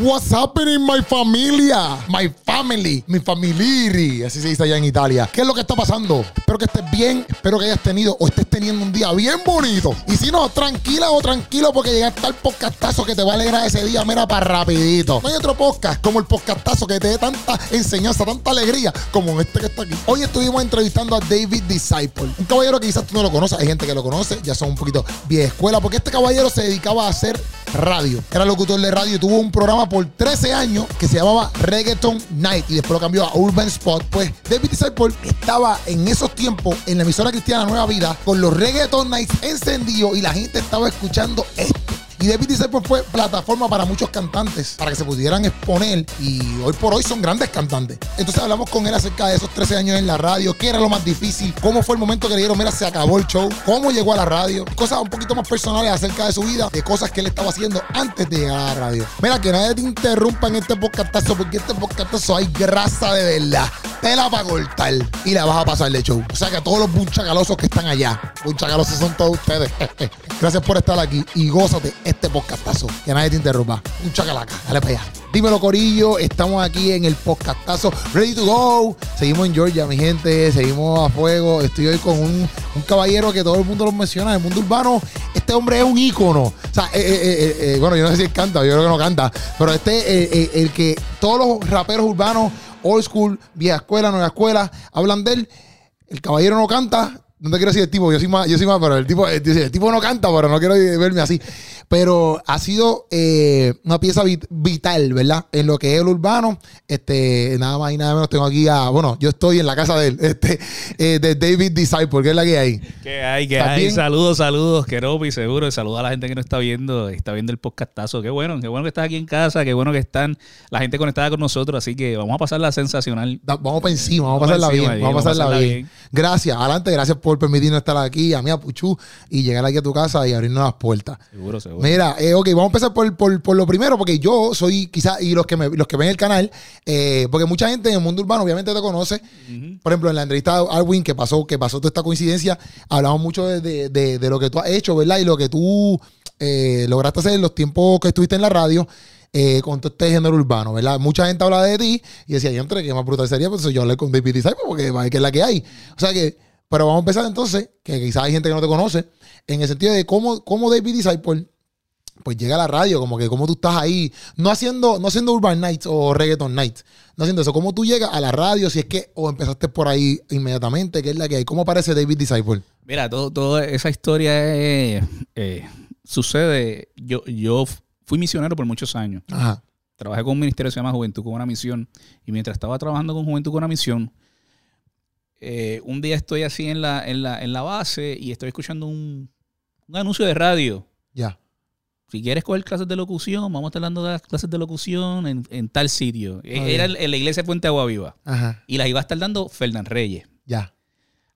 What's happening, my familia? My family, mi familiari, así se dice allá en Italia. ¿Qué es lo que está pasando? Espero que estés bien, espero que hayas tenido o estés teniendo un día bien bonito. Y si no, tranquila o tranquilo porque llegaste al podcastazo que te va a alegrar ese día, mira, para rapidito. No hay otro podcast como el podcastazo que te dé tanta enseñanza, tanta alegría como este que está aquí. Hoy estuvimos entrevistando a David Disciple, un caballero que quizás tú no lo conoces, hay gente que lo conoce, ya son un poquito vieja escuela, porque este caballero se dedicaba a hacer radio. Era locutor de radio y tuvo un programa por 13 años que se llamaba Reggaeton Night y después lo cambió a Urban Spot. Pues David Disciple estaba en esos tiempos en la emisora cristiana Nueva Vida con los Reggaeton Nights encendidos y la gente estaba escuchando esto. Y David Disciple fue plataforma para muchos cantantes para que se pudieran exponer y hoy por hoy son grandes cantantes. Entonces hablamos con él acerca de esos 13 años en la radio, qué era lo más difícil, cómo fue el momento que le dieron, mira, se acabó el show, cómo llegó a la radio, cosas un poquito más personales acerca de su vida, de cosas que él estaba haciendo antes de llegar a la radio. Mira, que nadie te interrumpa en este podcastazo porque este podcastazo hay grasa de verdad, tela para cortar y la vas a pasar de show. O sea que a todos los bunchagalosos que están allá, bunchagalosos son todos ustedes. Gracias por estar aquí y gózate este podcastazo. Que nadie te interrumpa. Un chacalaca. Dale para allá. Dímelo, Corillo. Estamos aquí en el podcastazo. Ready to go. Seguimos en Georgia, mi gente. Seguimos a fuego. Estoy hoy con un, un caballero que todo el mundo lo menciona. En el mundo urbano, este hombre es un ícono. O sea, eh, eh, eh, bueno, yo no sé si él canta, yo creo que no canta. Pero este, el que todos los raperos urbanos, old school, vieja escuela, nueva escuela, hablan de él. El caballero no canta, no te quiero decir el tipo, yo soy más, yo soy más, pero el tipo, el, tipo no canta, pero no quiero verme así. Pero ha sido eh, una pieza vital, ¿verdad? En lo que es el urbano. Este, nada más y nada menos tengo aquí a, bueno, yo estoy en la casa de él, este, eh, de David Disciple, que es la que hay. Que hay, que hay. Saludos, saludos, Keropi, seguro. Saludos a la gente que no está viendo, está viendo el podcastazo. Qué bueno, qué bueno que estás aquí en casa, qué bueno que están la gente conectada con nosotros. Así que vamos a pasarla sensacional. vamos para encima, vamos a pasarla bien, vamos a pasarla bien. Gracias, adelante, gracias por permitirnos estar aquí, a mí, a Puchu, y llegar aquí a tu casa y abrirnos las puertas. Seguro, seguro. Mira, eh, ok, vamos a empezar por, por, lo primero, porque yo soy quizás, y los que, me, los que ven el canal, eh, porque mucha gente en el mundo urbano obviamente te conoce. Por ejemplo, en la entrevista de Alwin que pasó, que pasó toda esta coincidencia, hablamos mucho de, lo que tú has hecho, ¿verdad? Y lo que tú eh, lograste hacer en los tiempos que estuviste en la radio. con todo este género urbano, ¿verdad? Mucha gente habla de ti y decía, yo entre que más brutal sería, pues yo hablé con David Disciple porque que es la que hay. O sea que, pero vamos a empezar entonces, que quizás hay gente que no te conoce, en el sentido de cómo, cómo David Disciple pues llega a la radio, como que como tú estás ahí, no haciendo, no haciendo Urban Nights o Reggaeton Nights, no haciendo eso, cómo tú llegas a la radio, si es que, o empezaste por ahí inmediatamente, que es la que hay, ¿cómo aparece David Disciple? Mira, todo, toda esa historia eh, sucede, yo, yo fui misionero por muchos años. Ajá. Trabajé con un ministerio que se llama Juventud con una misión, y mientras estaba trabajando con Juventud con una misión, eh, un día estoy así en la, en la, en la base y estoy escuchando un, un anuncio de radio. Ya si quieres coger clases de locución, vamos a estar dando las clases de locución en, tal sitio. E, era en la iglesia Fuente Agua Viva. Ajá. Y las iba a estar dando Fernán Reyes. Ya.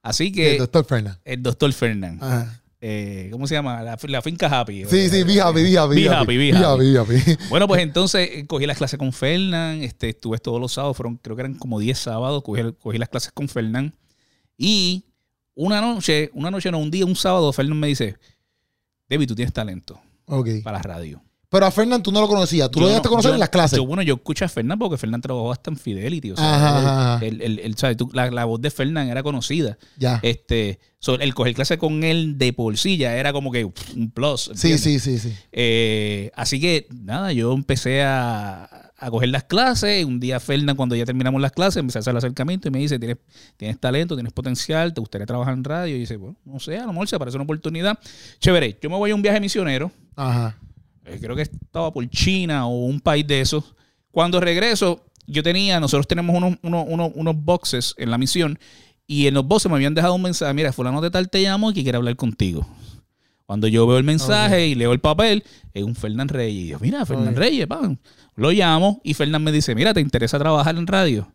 Así que. El doctor Fernán. El doctor Fernán. Ajá. Eh, ¿Cómo se llama? La, finca Happy. Sí, sí, Be Happy, Be Happy. Be Happy, happy. Bueno, pues entonces eh, cogí las clases con Fernán. Este, estuve todos los sábados, fueron, creo que eran como 10 sábados. Cogí, cogí las clases con Fernán. Y una noche, una noche no, un día, un sábado, Fernán me dice: David, tú tienes talento para la radio. Pero a Fernán tú no lo conocías, tú lo llegaste a conocer en las clases. bueno, yo escuché a Fernán porque Fernán trabajó hasta en Fidelity. O sea, la, voz de Fernán era conocida. Ya. Este, el coger clase con él de ya era como que un plus. Sí, sí, sí, sí. Eh, así que nada, yo empecé a, a coger las clases. Un día Fernán, cuando ya terminamos las clases, empecé a hacer el acercamiento y me dice, tienes, tienes talento, tienes potencial, te gustaría trabajar en radio. Y dice, bueno, no sé, a lo mejor se parece una oportunidad. Chévere, yo me voy a un viaje misionero. Ajá. Eh, creo que estaba por China o un país de esos. Cuando regreso, yo tenía, nosotros tenemos unos, unos, boxes en la misión y en los boxes me habían dejado un mensaje, mira, fulano de tal te llamo y que quiere hablar contigo. Cuando yo veo el mensaje y leo el papel, es un Fernán Reyes. Y yo, mira, Fernán Reyes. Lo llamo y Fernán me dice, mira, ¿te interesa trabajar en radio?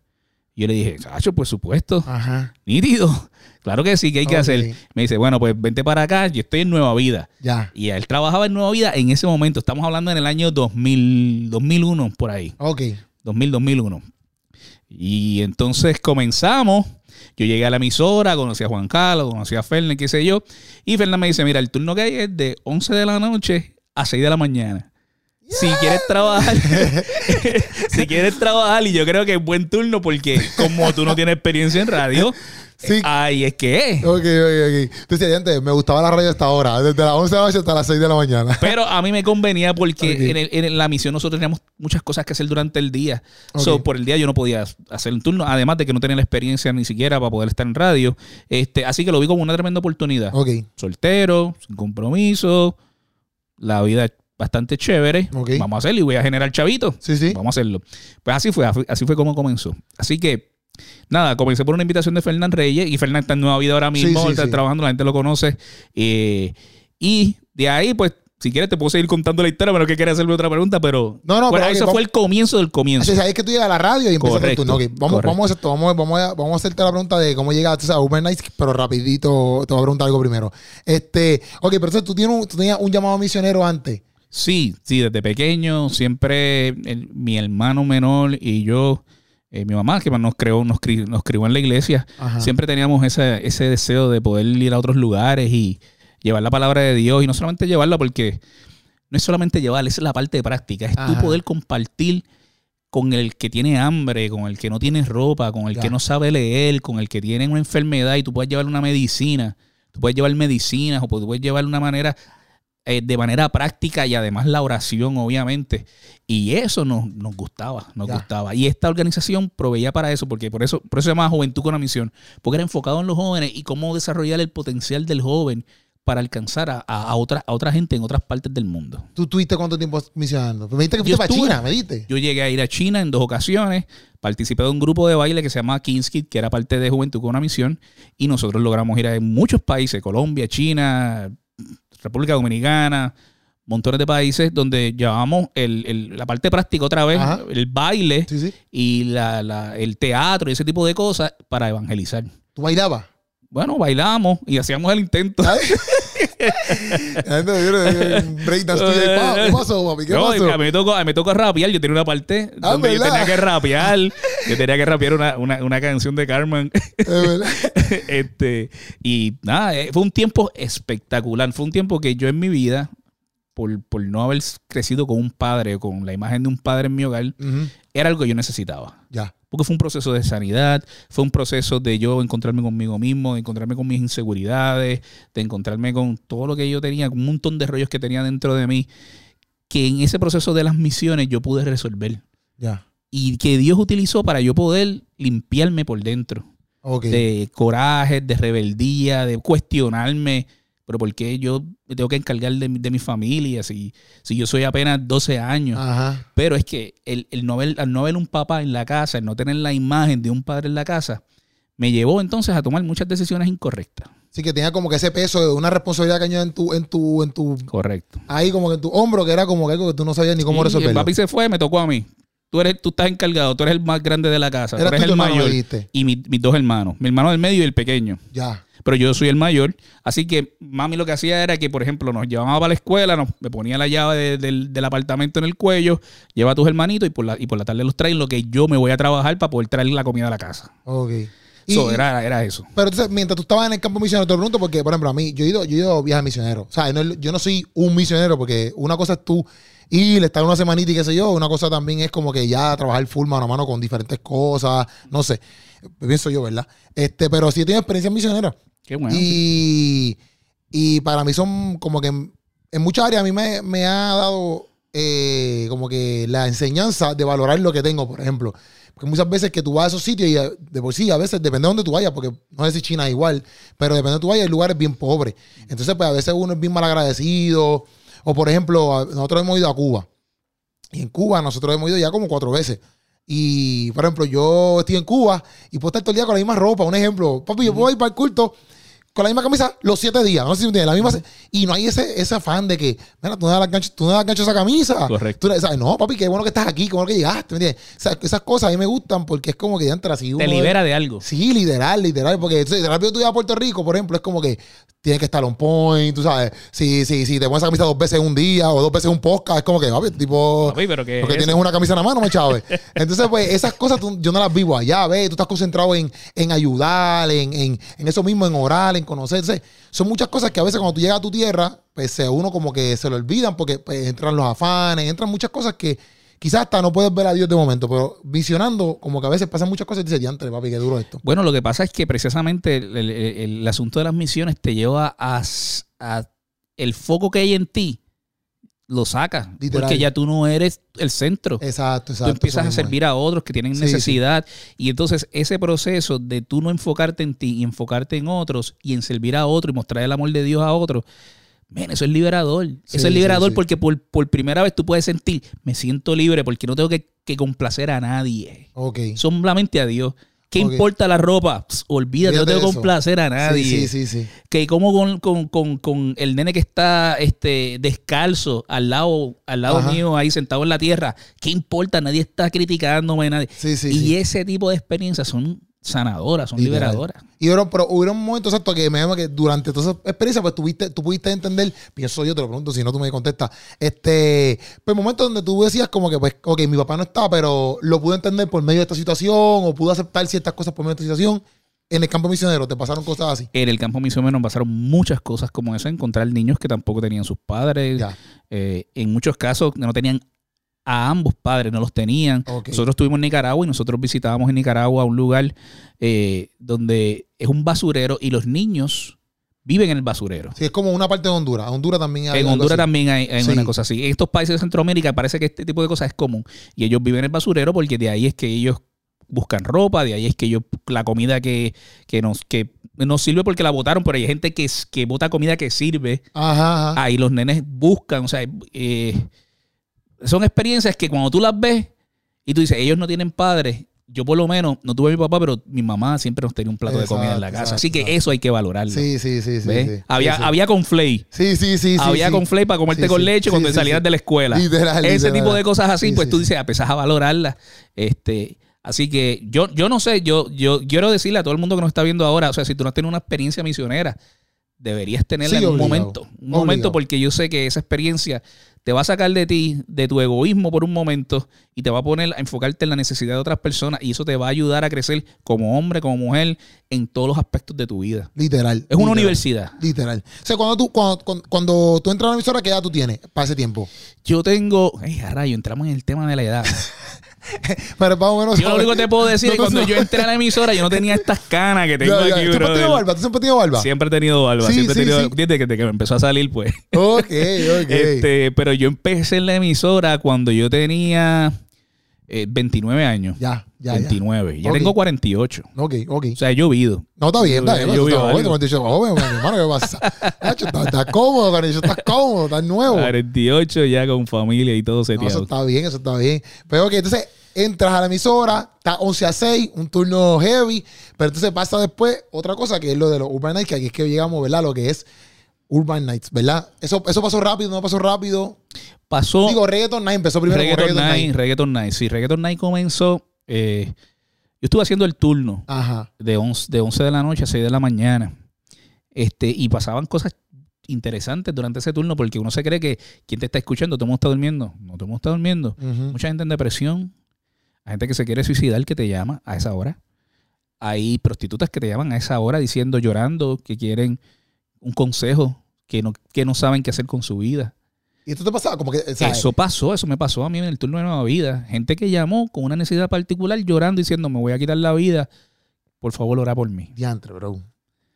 Yo le dije, Sacho, por supuesto. Ajá. Nítido. Claro que sí, que hay que hacer. Me dice, bueno, pues vente para acá, yo estoy en Nueva Vida. Ya. Y él trabajaba en Nueva Vida en ese momento. Estamos hablando en el año 2000, 2001, por ahí. Ok. 2000, 2001. Y entonces comenzamos. Yo llegué a la emisora, conocí a Juan Carlos, conocí a Fernández, qué sé yo. Y Fernández me dice, mira, el turno que hay es de 11 de la noche a 6 de la mañana. si quieres trabajar, si quieres trabajar, y yo creo que es buen turno porque como tú no tienes experiencia en radio, Sí. ahí es que. Ok, ok, ok. Entonces, antes, me gustaba la radio hasta ahora, desde las 11 de la noche hasta las 6 de la mañana. Pero a mí me convenía porque en, el- en la misión nosotros teníamos muchas cosas que hacer durante el día. Ok. So, por el día yo no podía hacer un turno, además de que no tenía la experiencia ni siquiera para poder estar en radio. Este, así que lo vi como una tremenda oportunidad. Ok, Soltero, sin compromiso, la vida es bastante chévere. Ok. Vamos a hacerlo y voy a generar chavito. sí, sí. Vamos a hacerlo. Pues así fue, así fue como comenzó. Así que, nada, comencé por una invitación de Fernán Reyes y Fernán está en Nueva Vida ahora mismo, Sí, sí, está sí. trabajando, la gente lo conoce. Eh, y de ahí, pues, si quieres te puedo seguir contando la historia, pero que quieres hacerme otra pregunta, pero... No, no, bueno, pero, ok, eso fue el comienzo del comienzo. Así es, que tú llegas a la radio y empiezas con tu vamos, correcto. vamos a esto. Vamos, vamos, a, vamos a hacerte la pregunta de cómo llegaste a Uber Nights, pero rapidito te voy a preguntar algo primero. Este, ok, pero entonces tú, tienes un- tú tenías un llamado misionero antes. Sí, sí, desde pequeño, siempre el- mi hermano menor y yo, eh, mi mamá, que nos creó, nos, cri- nos crió en la iglesia, Ajá. siempre teníamos ese, ese deseo de poder ir a otros lugares y llevar la palabra de Dios. Y no solamente llevarla porque no es solamente llevarla, esa es la parte práctica, es tú Ajá. poder compartir con el que tiene hambre, con el que no tiene ropa, con el Ya. que no sabe leer, con el que tiene una enfermedad y tú puedes llevar una medicina, tú puedes llevar medicinas o puedes llevar una manera eh, de manera práctica y además la oración, obviamente. Y eso nos, nos gustaba, nos Ya. gustaba. Y esta organización proveía para eso, porque por eso, por eso se llama Juventud con una Misión, porque era enfocado en los jóvenes y cómo desarrollar el potencial del joven para alcanzar a, a, otra, a otra gente en otras partes del mundo. ¿Tú tuviste cuánto tiempo misionando? Me dijiste que fuiste para estuve- China, me dijiste. Yo llegué a ir a China en dos ocasiones, participé de un grupo de baile que se llama Kings Kid, que era parte de Juventud con una Misión, y nosotros logramos ir a muchos países, Colombia, China, República Dominicana, montones de países donde llevábamos el- el- la parte práctica otra vez, Ajá. el baile Sí, sí. y la- la- el teatro y ese tipo de cosas para evangelizar. ¿Tú bailabas? Bueno, bailábamos y hacíamos el intento. Breakdance tuyo ahí, pa, ¿Qué pasó, papi? ¿Qué No, pasó? a mí me tocó, me tocó rapear. Yo tenía una parte Ah, donde yo tenía que rapear. yo tenía que rapear una, una, una canción de Carmen. Este, y nada, eh, fue un tiempo espectacular. Fue un tiempo que yo en mi vida, por, por no haber crecido con un padre, con la imagen de un padre en mi hogar, era algo que yo necesitaba. Ya. Porque fue un proceso de sanidad, fue un proceso de yo encontrarme conmigo mismo, de encontrarme con mis inseguridades, de encontrarme con todo lo que yo tenía, con un montón de rollos que tenía dentro de mí, que en ese proceso de las misiones yo pude resolver. Ya. Y que Dios utilizó para yo poder limpiarme por dentro. De coraje, de rebeldía, de cuestionarme. Pero ¿por qué yo me tengo que encargar de, mi- de mi familia si, si yo soy apenas 12 años? Ajá. Pero es que el, el no ver, al no ver un papá en la casa, el no tener la imagen de un padre en la casa, me llevó entonces a tomar muchas decisiones incorrectas. Sí, que tenía como que ese peso de una responsabilidad que añade en tu, en tu, en tu, Correcto. ahí como que en tu hombro, que era como que algo que tú no sabías ni cómo Y el resolverlo. papi se fue, me tocó a mí. Tú, eres, tú estás encargado, tú eres el más grande de la casa, Era tú eres el mayor. Y mi- mis dos hermanos, mi hermano del medio y el pequeño. Ya. Pero yo soy el mayor. Así que mami lo que hacía era que, por ejemplo, nos llevaba para la escuela, nos, me ponía la llave de- del, del apartamento en el cuello, lleva a tus hermanitos y por, la, y por la tarde los traen lo que yo me voy a trabajar para poder traer la comida a la casa. Ok. Y- So, era, era eso. Pero entonces, mientras tú estabas en el campo misionero, te lo pregunto porque, por ejemplo, a mí, yo he ido, yo he ido a viajes misioneros. O sea, no yo no soy un misionero porque una cosa es tú ir, estar una semanita y qué sé yo. Una cosa también es como que ya trabajar full mano a mano con diferentes cosas. No sé. Pienso yo, ¿verdad? Este, pero sí he tenido experiencia misionera. Qué bueno. Y, y para mí son como que en, muchas áreas a mí me, me ha dado eh, como que la enseñanza de valorar lo que tengo, por ejemplo. Porque muchas veces que tú vas a esos sitios y de por sí, a veces depende de dónde tú vayas, porque no sé si China es igual, pero depende de dónde tú vayas, hay lugares bien pobres. Entonces, pues a veces uno es bien mal agradecido. O por ejemplo, nosotros hemos ido a Cuba. Y en Cuba nosotros hemos ido ya como cuatro veces. Y, por ejemplo, yo estoy en Cuba y puedo estar todo el día con la misma ropa. Un ejemplo, papi, yo puedo ir para el culto con la misma camisa los siete días. No sé si me entiendes. La misma, y no hay ese, ese afán de que, mira, tú no das gancho, tú no das gancho a esa camisa. Correcto. Tú le- ¿sabes? No, papi, qué bueno que estás aquí, qué bueno que llegaste. ¿me entiendes? O sea, esas cosas a mí me gustan porque es como que ya entra así. Te libera de algo. Sí, literal, literal. Porque de rápido tú vas a Puerto Rico, por ejemplo, es como que tienes que estar on point, tú sabes. Si, si, si te pones esa camisa dos veces un día o dos veces un podcast, es como que, papi, tipo. Papi, pero que Porque es tienes eso. una camisa en la mano, me chave. Entonces, pues, esas cosas tú- yo no las vivo allá, ¿ves? Tú estás concentrado en, en ayudar, en, en, en eso mismo, en orar, en conocerse. Son muchas cosas que a veces cuando tú llegas a tu tierra, pues a uno como que se lo olvidan porque pues, entran los afanes, entran muchas cosas que quizás hasta no puedes ver a Dios de momento, pero visionando, como que a veces pasan muchas cosas y dices, diantre, papi, qué duro esto. Bueno, lo que pasa es que precisamente el, asunto de las misiones te lleva a, a el foco que hay en ti, lo sacas. Porque ya tú no eres el centro. Exacto, exacto. tú empiezas a servir a otros que tienen Sí, necesidad. Y entonces ese proceso de tú no enfocarte en ti y enfocarte en otros y en servir a otros y mostrar el amor de Dios a otros, men, eso es liberador. Sí, eso es liberador porque por, por primera vez tú puedes sentir, me siento libre porque no tengo que, que complacer a nadie. es. Ok. Solamente a Dios. ¿Qué importa la ropa? Pss, olvídate, no tengo complacer a nadie. Sí, sí, sí. sí. Que como con, con- con- con el nene que está este, descalzo al lado, al lado Ajá. mío, ahí sentado en la tierra. ¿Qué importa? Nadie está criticándome, nadie. Sí, sí, y ese tipo de experiencias son sanadoras, son Literal. liberadoras. Y hubo, pero hubo un momento exacto que me llama que durante toda esa experiencia, pues tuviste, tú pudiste entender, pienso yo, te lo pregunto, si no tú me contestas, este, pues momentos donde tú decías como que, pues, ok, mi papá no está, pero lo pude entender por medio de esta situación, o pude aceptar ciertas cosas por medio de esta situación. En el campo misionero, ¿te pasaron cosas así? En el campo misionero nos pasaron muchas cosas como eso, encontrar niños que tampoco tenían sus padres. Eh, en muchos casos no tenían a ambos padres, no los tenían. Nosotros estuvimos en Nicaragua y nosotros visitábamos en Nicaragua un lugar eh, donde es un basurero y los niños viven en el basurero. Sí, es como una parte de Honduras. Honduras también hay En Honduras así. también hay, hay Sí. una cosa así. En estos países de Centroamérica parece que este tipo de cosas es común. Y ellos viven en el basurero porque de ahí es que ellos buscan ropa, de ahí es que ellos, la comida que, que nos, que nos sirve porque la botaron, pero hay gente que, que bota comida que sirve. Ajá, ajá. Ahí los nenes buscan, o sea, eh, son experiencias que cuando tú las ves y tú dices, ellos no tienen padres, yo por lo menos no tuve a mi papá, pero mi mamá siempre nos tenía un plato de comida en la Exacto, casa. Así que exacto. eso hay que valorarlo. Sí, sí, sí, sí. había, Sí, había con flay. Sí, sí, sí, había sí. con flay para comerte con leche cuando sí. de la escuela. Literal, Ese literal. tipo de cosas así, Sí, pues tú dices, empezás a valorarlas. Este, así que yo, yo no sé, yo, yo quiero decirle a todo el mundo que nos está viendo ahora, o sea, si tú no has tenido una experiencia misionera, deberías tenerla Sí, en un obligado. momento. Un momento porque yo sé que esa experiencia te va a sacar de ti, de tu egoísmo por un momento y te va a poner a enfocarte en la necesidad de otras personas y eso te va a ayudar a crecer como hombre, como mujer, en todos los aspectos de tu vida. Literal. Es una universidad. Literal. O sea, cuando tú, cuando, cuando, cuando tú entras a la emisora, ¿qué edad tú tienes para ese tiempo? Yo tengo, ay, a rayo, entramos en el tema de la edad. Pero más o menos. Yo lo único que te puedo decir No, es que cuando no. yo entré a la emisora, yo no tenía estas canas que tengo Ya, ya. aquí, ¿Tú siempre has tenido barba? ¿Tú siempre has tenido barba? Siempre he tenido barba, Sí, siempre sí, he tenido sí. desde que, desde que me empezó a salir, pues. Ok, ok. Este, pero yo empecé en la emisora cuando yo tenía eh, 29 años. Ya, ya, 29. Ya, Ok. tengo 48. ya. Ok, ok. O sea, he llovido. No, está bien, está bien. Yo Yo, vi está algo. joven, joven, mi hermano, ¿qué pasa? Estás estás cómodo, cariño, estás cómodo, estás nuevo. 48 ya con familia y todo No, eso seteado. está bien, eso está bien. Pero ok, entonces entras a la emisora, está 11 a 6, un turno heavy, pero entonces pasa después otra cosa que es lo de los Urban Nights, que aquí es que llegamos, ¿verdad? Lo que es Urban Nights, ¿verdad? Eso, eso pasó rápido, no pasó rápido. Pasó Digo, Reggaeton Night empezó primero Reggaeton Reggaeton Night, Night. Reggaeton Night. Sí, Reggaeton Night comenzó. eh, yo estuve haciendo el turno. Ajá. de 11, de 11 de la noche a 6 de la mañana. Este, y pasaban cosas interesantes durante ese turno porque uno se cree que quien te está escuchando, todo el mundo está durmiendo. No todo el mundo está durmiendo. Mucha gente en depresión. Hay gente que se quiere suicidar que te llama a esa hora. Hay prostitutas que te llaman a esa hora diciendo, llorando, que quieren un consejo, que no, que no saben qué hacer con su vida. Y esto te pasaba como que, Eso pasó, eso me pasó a mí en el turno de Nueva Vida. Gente que llamó con una necesidad particular llorando diciendo, me voy a quitar la vida. Por favor, ora por mí. diantre, bro.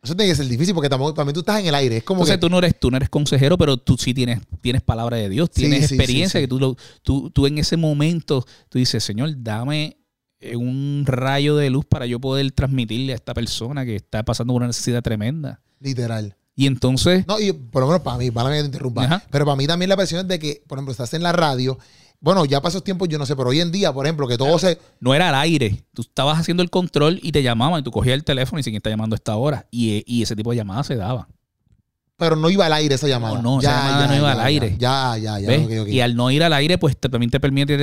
Eso tiene que ser difícil porque para mí tú estás en el aire. Es como Entonces que, tú no eres, tú no eres consejero, pero tú sí tienes, tienes palabra de Dios, tienes sí, experiencia sí, sí. que tú, lo- tú, tú en ese momento, tú dices, Señor, dame eh, un rayo de luz para yo poder transmitirle a esta persona que está pasando por una necesidad tremenda. literal. Y entonces, No, y por lo menos para mí, para mí que te interrumpa. Ajá. Pero para mí también la presión es de que, por ejemplo, estás en la radio. Bueno, ya pasó tiempo, yo no sé, pero hoy en día, por ejemplo, que todo se. no era al aire. Tú estabas haciendo el control y te llamaban y tú cogías el teléfono y ¿quién está llamando a esta hora? Y, eh, y ese tipo de llamadas se daban. Pero no iba al aire esa llamada. No, no, esa llamada no iba al aire. Ya, ya, ya. Y al no ir al aire, pues te- también te permite,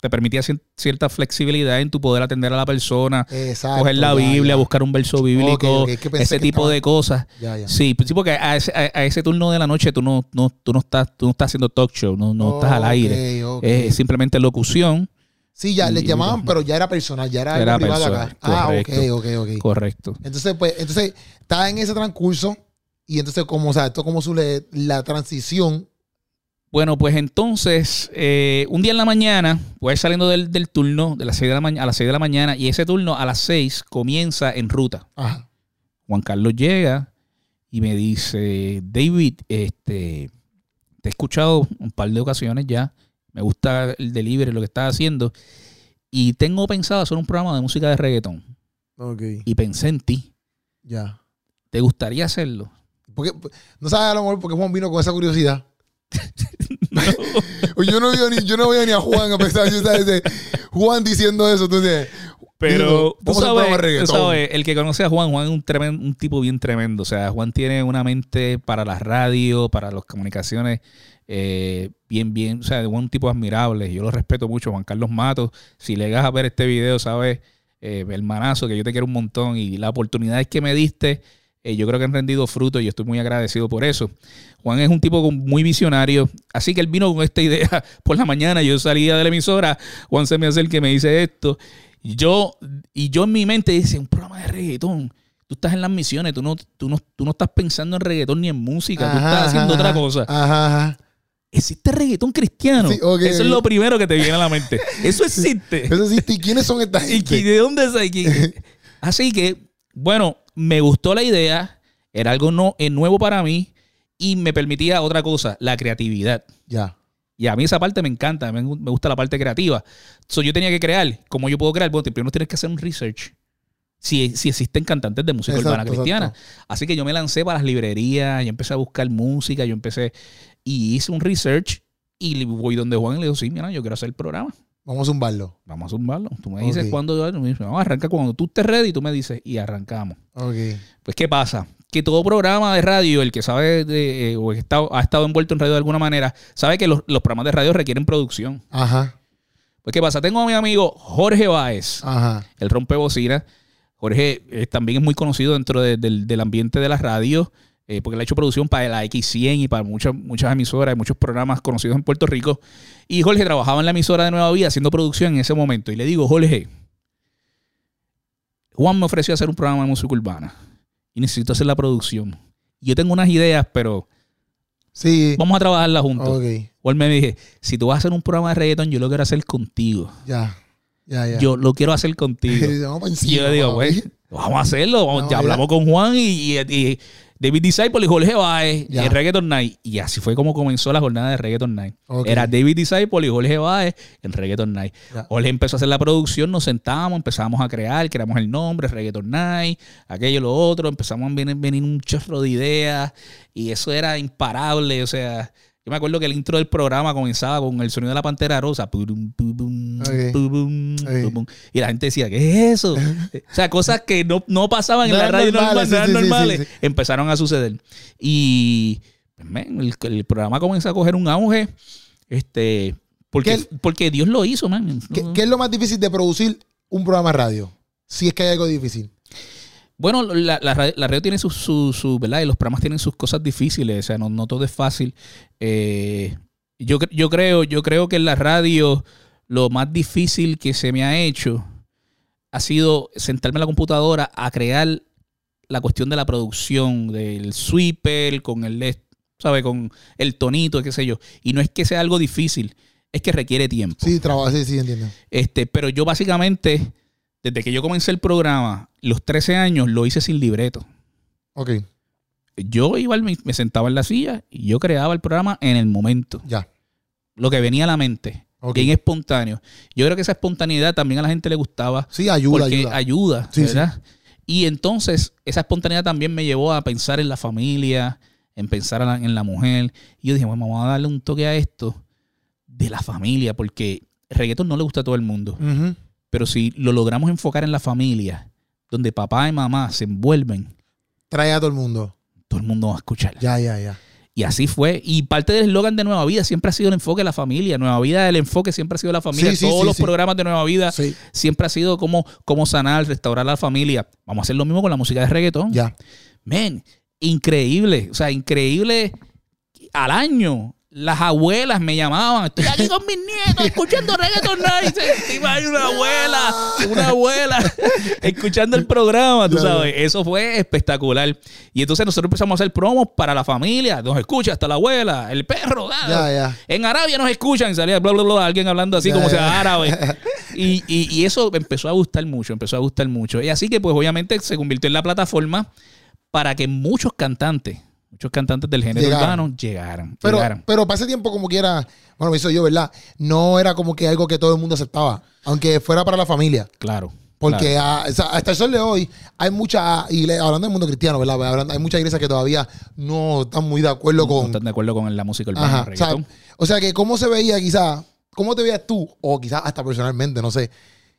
te permitía cier- cierta flexibilidad en tu poder atender a la persona, Exacto, coger la ya, Biblia, ya. buscar un verso bíblico, es que ese tipo estaba- de cosas. Ya, ya. Sí, pues sí, porque a ese, a, a ese turno de la noche tú no, no, tú no estás, tú no estás haciendo talk show, no, no estás al aire. Es simplemente locución. Sí, ya les llamaban, pero ya era personal, ya era, Era privado acá. Ah, ok, ok, ok. Correcto. Entonces, pues, entonces, está en ese transcurso y entonces, como, o sea, esto le- la transición. Bueno, pues entonces, eh, un día en la mañana, voy saliendo del, del turno de las 6 de la mañana a las 6 de la mañana y ese turno a las 6 comienza en ruta. Ajá. Juan Carlos llega y me dice, David, este, te he escuchado un par de ocasiones ya, me gusta el delivery, lo que estás haciendo, y tengo pensado hacer un programa de música de reggaetón. Ok. Y pensé en ti. Ya. ¿Te gustaría hacerlo? Porque, no sabes a lo mejor porque Juan vino con esa curiosidad. Yo no veo ni, yo no veo ni a Juan a pesar de de Juan diciendo eso. Dices, Pero tú de sabes, tú sabes, el que conoce a Juan, Juan es un, tremen- un tipo bien tremendo. O sea, Juan tiene una mente para la radio, para las comunicaciones, eh, bien, bien. O sea, es un tipo admirable. Yo lo respeto mucho, Juan Carlos Matos. Si le llegas a ver este video, sabes, eh, hermanazo, que yo te quiero un montón y las oportunidades que me diste, eh, yo creo que han rendido fruto y yo estoy muy agradecido por eso. Juan es un tipo muy visionario, así que él vino con esta idea por la mañana. Yo salía de la emisora, Juan se me hace el que me dice esto. Y yo, y yo en mi mente dice, un programa de reggaetón. Tú estás en las misiones, tú no, tú no, tú no estás pensando en reggaetón ni en música, tú estás haciendo ajá, otra cosa. Ajá. ¿Existe reggaetón cristiano? Sí, Eso es lo primero que te viene a la mente. Eso existe. Eso sí, ¿y quiénes son esta ¿Y gente? que- de dónde es? Así que, bueno, me gustó la idea, era algo no, eh, nuevo para mí y me permitía otra cosa, la creatividad. Ya. Y a mí esa parte me encanta, me, me gusta la parte creativa. So, yo tenía que crear, ¿cómo yo puedo crear? Bueno, primero tienes que hacer un research. Si, si existen cantantes de música Exacto, urbana cristiana. exacto. Así que yo me lancé para las librerías, yo empecé a buscar música, yo empecé y hice un research y le voy donde Juan y le digo, sí, mira, yo quiero hacer el programa. Vamos a zumbarlo. Vamos a zumbarlo. Tú me dices Ok. cuándo, me dices, vamos a arrancar cuando tú estés ready, tú me dices y arrancamos. Ok. Pues, ¿qué pasa? Que todo programa de radio, el que sabe de, eh, o que está- ha estado envuelto en radio de alguna manera, sabe que los, los programas de radio requieren producción. Ajá. Pues, ¿qué pasa? Tengo a mi amigo Jorge Báez, Ajá. el rompe bocina. Jorge eh, también es muy conocido dentro de- del, del ambiente de la radio, eh, porque él ha hecho producción para la X100 y para muchas, muchas emisoras y muchos programas conocidos en Puerto Rico. Y Jorge trabajaba en la emisora de Nueva Vida haciendo producción en ese momento. Y le digo, Jorge, Juan me ofreció hacer un programa de música urbana y necesito hacer la producción. Y yo tengo unas ideas, pero Sí. vamos a trabajarlas juntos. Ok. Juan me dije, si tú vas a hacer un programa de reggaetón, yo lo quiero hacer contigo. Ya. Ya, ya. Yo lo quiero hacer contigo. Y yo le digo, papi. pues, vamos a hacerlo. Vamos- No, ya ya. hablamos con Juan y, y- y David Disciple y Jorge Baez en Reggaeton Night. Y así fue como comenzó la jornada de Reggaeton Night. Era David Disciple y Jorge Baez en Reggaeton Night. Ya. Jorge empezó a hacer la producción, nos sentamos, empezamos a crear, creamos el nombre, Reggaeton Night, aquello, lo otro. Empezamos a venir, venir un chorro de ideas y eso era imparable. O sea, yo me acuerdo que el intro del programa comenzaba con el sonido de la pantera rosa. Purum, pum, Y la gente decía, ¿qué es eso? o sea, cosas que no, no pasaban en la radio normal, normales, no sí, normales, sí, empezaron a suceder. Y pues, man, el, el programa comenzó a coger un auge. Este, porque, ¿Qué- porque Dios lo hizo, man. ¿Qué, qué es lo más difícil de producir un programa radio? Si es que hay algo difícil. Bueno, la, la radio, la radio tiene sus, sus, sus, ¿verdad? Y los programas tienen sus cosas difíciles, o sea, no, no todo es fácil. Eh, yo, yo, creo, yo creo que en la radio lo más difícil que se me ha hecho ha sido sentarme en la computadora a crear la cuestión de la producción, del sweeper, con el, ¿sabe? Con el tonito, qué sé yo. Y no es que sea algo difícil, es que requiere tiempo. Sí, trabajo, sí, sí, entiendo. Este, pero yo básicamente, desde que yo comencé el programa, los 13 años lo hice sin libreto. Ok, Yo iba, al- me sentaba en la silla y yo creaba el programa en el momento. ya. Lo que venía a la mente. Bien espontáneo. Yo creo que esa espontaneidad también a la gente le gustaba. Sí, ayuda, porque ayuda. ayuda, Sí, ¿verdad? Y entonces esa espontaneidad también me llevó a pensar en la familia, en pensar la- en la mujer. Y yo dije, bueno, vamos a darle un toque a esto de la familia, porque el reggaetón no le gusta a todo el mundo. Pero si lo logramos enfocar en la familia, donde papá y mamá se envuelven, Trae a todo el mundo. todo el mundo va a escuchar. Ya, ya, ya. Y así fue. Y parte del eslogan de Nueva Vida siempre ha sido el enfoque de la familia. Nueva Vida, el enfoque siempre ha sido la familia. Sí, sí, Todos sí, los programas de Nueva Vida siempre ha sido como, como sanar, restaurar la familia. Vamos a hacer lo mismo con la música de reggaetón. Ya. Men, increíble. O sea, increíble. Al año, las abuelas me llamaban. Estoy aquí con mis nietos escuchando reggaeton night. Encima hay una abuela, una abuela escuchando el programa, tú sabes. Eso fue espectacular. Y entonces nosotros empezamos a hacer promos para la familia. Nos escucha hasta la abuela, el perro. Ya, ya. En Arabia nos escuchan y salía bla, bla, bla, alguien hablando así Ya, como sea árabe. Y, y- y eso empezó a gustar mucho, empezó a gustar mucho. Y así que pues obviamente se convirtió en la plataforma para que muchos cantantes, muchos cantantes del género Llegaran. urbano llegaran. Pero, llegaran. pero para ese tiempo, como que era, bueno, me hizo yo, ¿verdad? No era como que algo que todo el mundo aceptaba, aunque fuera para la familia. Claro. Porque claro. hasta el sol de hoy hay mucha, igle- hablando del mundo cristiano, ¿verdad? Hablando- hay muchas iglesias que todavía no están muy de acuerdo no con... están de acuerdo con la música urbana, Ajá, el reggaetón. o sea, o sea, que cómo se veía quizás, cómo te veías tú, o quizás hasta personalmente, no sé,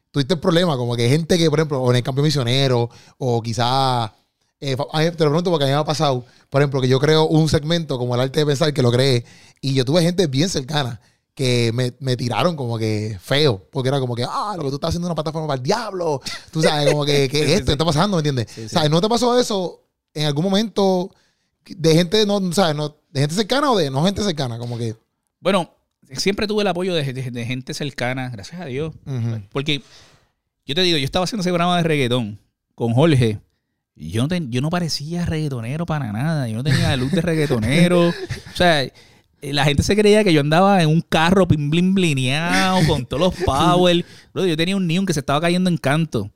tuviste el problema, como que gente que, por ejemplo, o en el campo misionero, o quizás, eh, fa- a mí te lo pregunto porque a mí me ha pasado, por ejemplo, que yo creo un segmento como el arte de pensar que lo creé, y yo tuve gente bien cercana que me, me tiraron como que feo, porque era como que, ah, lo que tú estás haciendo es una plataforma para el diablo, tú sabes, como que, sí, esto sí. está pasando, ¿me entiendes? Sí, sí. O sea, ¿no te pasó eso en algún momento de gente, no, ¿sabes? No, de gente cercana o de no gente cercana, como que... Bueno, siempre tuve el apoyo de, de- de gente cercana, gracias a Dios. Porque yo te digo, yo estaba haciendo ese programa de reggaetón con Jorge. Yo no, ten- yo no parecía reggaetonero para nada. Yo no tenía la luz de reggaetonero. o sea, eh, la gente se creía que yo andaba en un carro pin blin blineado con todos los power. Bro, yo tenía un neon que se estaba cayendo en canto.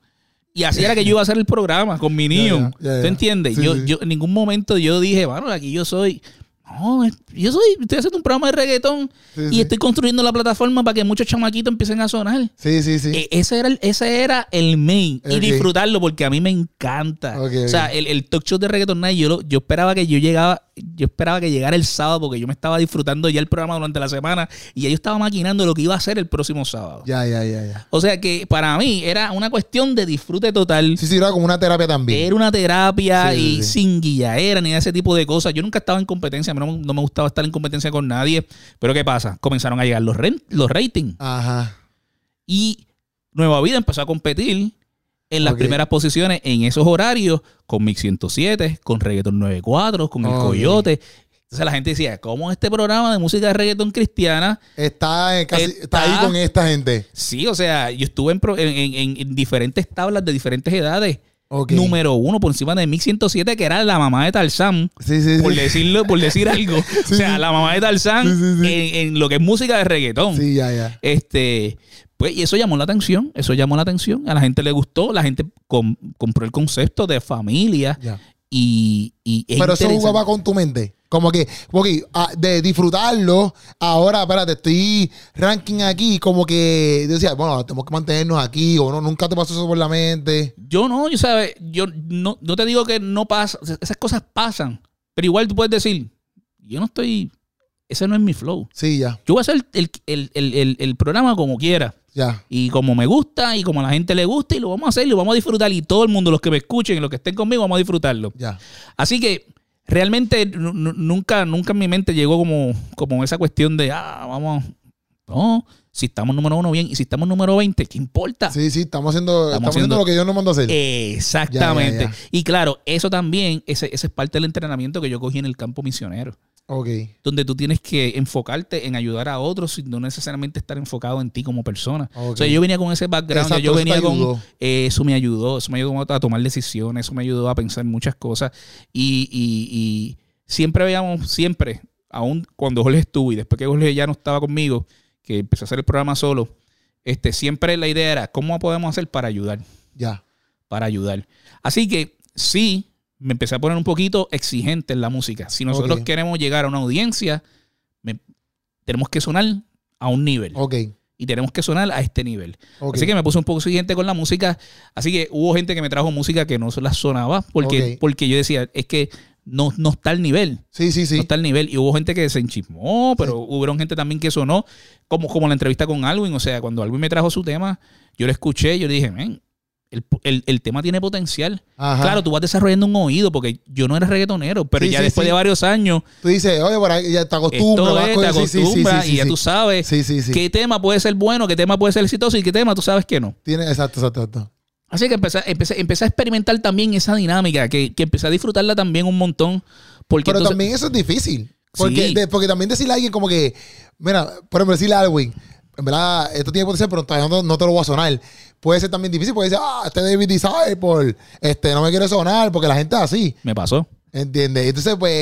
Y así era que yo iba a hacer el programa con mi neon. ya. ¿Tú entiendes? Sí, yo, sí. yo en ningún momento yo dije, bueno, aquí yo soy. No, yo soy, estoy haciendo un programa de reggaetón Sí, y sí. estoy construyendo la plataforma para que muchos chamaquitos empiecen a sonar. Sí, sí, sí. E- ese, era el, ese era el main. Y disfrutarlo porque a mí me encanta. O sea, el, el talk show de Reggaeton Night, yo, lo- yo esperaba que yo llegaba, yo esperaba que llegara el sábado porque yo me estaba disfrutando ya el programa durante la semana y ya yo estaba maquinando lo que iba a hacer el próximo sábado. Ya, ya, ya, ya. O sea que para mí era una cuestión de disfrute total. Sí, sí, era como una terapia también. Era una terapia Sí, y sí. sin guillaera ni ese tipo de cosas. Yo nunca estaba en competencia, a mí no, no me gustaba estar en competencia con nadie. Pero ¿qué pasa? Comenzaron a llegar los, los ratings. Ajá. Y Nueva Vida empezó a competir en las primeras posiciones en esos horarios con Mix 107, con Reggaeton 94, con El. Coyote. Entonces la gente decía, ¿cómo este programa de música de reggaeton cristiana? Está, en casi, Está- está ahí con esta gente. Sí, o sea, yo estuve en, diferentes tablas de diferentes edades. Número uno por encima de Mix 107, que era la mamá de Tarzán. Sí, sí, Por sí. decirlo, por decir algo. O sea, la mamá de Tarzán. En, en lo que es música de reggaetón. Sí, ya, ya. Este, pues, y eso llamó la atención, eso llamó la atención, a la gente le gustó, la gente com- compró el concepto de familia y, y es Pero eso jugaba con tu mente. Como que, porque ah, de disfrutarlo, ahora, espérate, estoy ranking aquí, como que decía, bueno, tenemos que mantenernos aquí, o no, nunca te pasó eso por la mente. Yo no, yo sabes, yo no, no te digo que no pasa, esas cosas pasan, pero igual tú puedes decir, yo no estoy, ese no es mi flow. Sí, ya, Yo voy a hacer el, el- el- el- el programa como quiera. Ya. Y como me gusta y como a la gente le gusta y lo vamos a hacer y lo vamos a disfrutar y todo el mundo, los que me escuchen y los que estén conmigo, vamos a disfrutarlo. Ya. Así que realmente nu- nu- nunca, nunca en mi mente llegó como, como esa cuestión de, ah, vamos, no, si estamos número uno bien y si estamos número 20, ¿qué importa? Sí, sí, estamos haciendo, estamos haciendo haciendo- lo que Dios nos mandó a hacer. Exactamente. Ya, ya, ya. Y claro, eso también, ese, ese es parte del entrenamiento que yo cogí en el campo misionero, donde tú tienes que enfocarte en ayudar a otros y no necesariamente estar enfocado en ti como persona. Ok. O sea, yo venía con ese background, Exacto, yo venía con... eh, eso me ayudó, eso me ayudó a tomar decisiones, eso me ayudó a pensar muchas cosas. Y, y- y siempre veíamos, siempre, aún cuando Jorge estuvo y después que Jorge ya no estaba conmigo, que empecé a hacer el programa solo, este, siempre la idea era, ¿cómo podemos hacer para ayudar? Ya. Para ayudar. Así que sí, me empecé a poner un poquito exigente en la música. Si nosotros queremos llegar a una audiencia, me- tenemos que sonar a un nivel. Ok. Y tenemos que sonar a este nivel. ok. Así que me puse un poco exigente con la música. Así que hubo gente que me trajo música que no se la sonaba porque, porque yo decía, es que no, no está al nivel. Sí, sí, No sí. está al nivel. Y hubo gente que se enchismó, pero hubo gente también que sonó, como, como la entrevista con Alwin. O sea, cuando Alwin me trajo su tema, yo lo escuché y yo le dije, men, el, el- el tema tiene potencial. Ajá. Claro, tú vas desarrollando un oído porque yo no era reggaetonero, pero Sí, ya sí, después sí. de varios años, Tú dices, oye, por ahí ya te acostumbras. es, te acostumbras y ya tú sabes qué tema puede ser bueno, qué tema puede ser exitoso y qué tema tú sabes que no. Tiene, exacto, exacto, exacto. Así que empecé, empecé, empecé a experimentar también esa dinámica, que, que empecé a disfrutarla también un montón. Porque Pero entonces- también eso es difícil. Porque, de- porque también decirle a alguien como que, mira, por ejemplo, decirle a Alwin, en verdad, esto tiene potencial, pero todavía no, no te lo voy a sonar. Puede ser también difícil porque dice, ah, este David Disciple, este no me quiere sonar, porque la gente es así. me pasó. ¿Entiendes? Entonces, pues,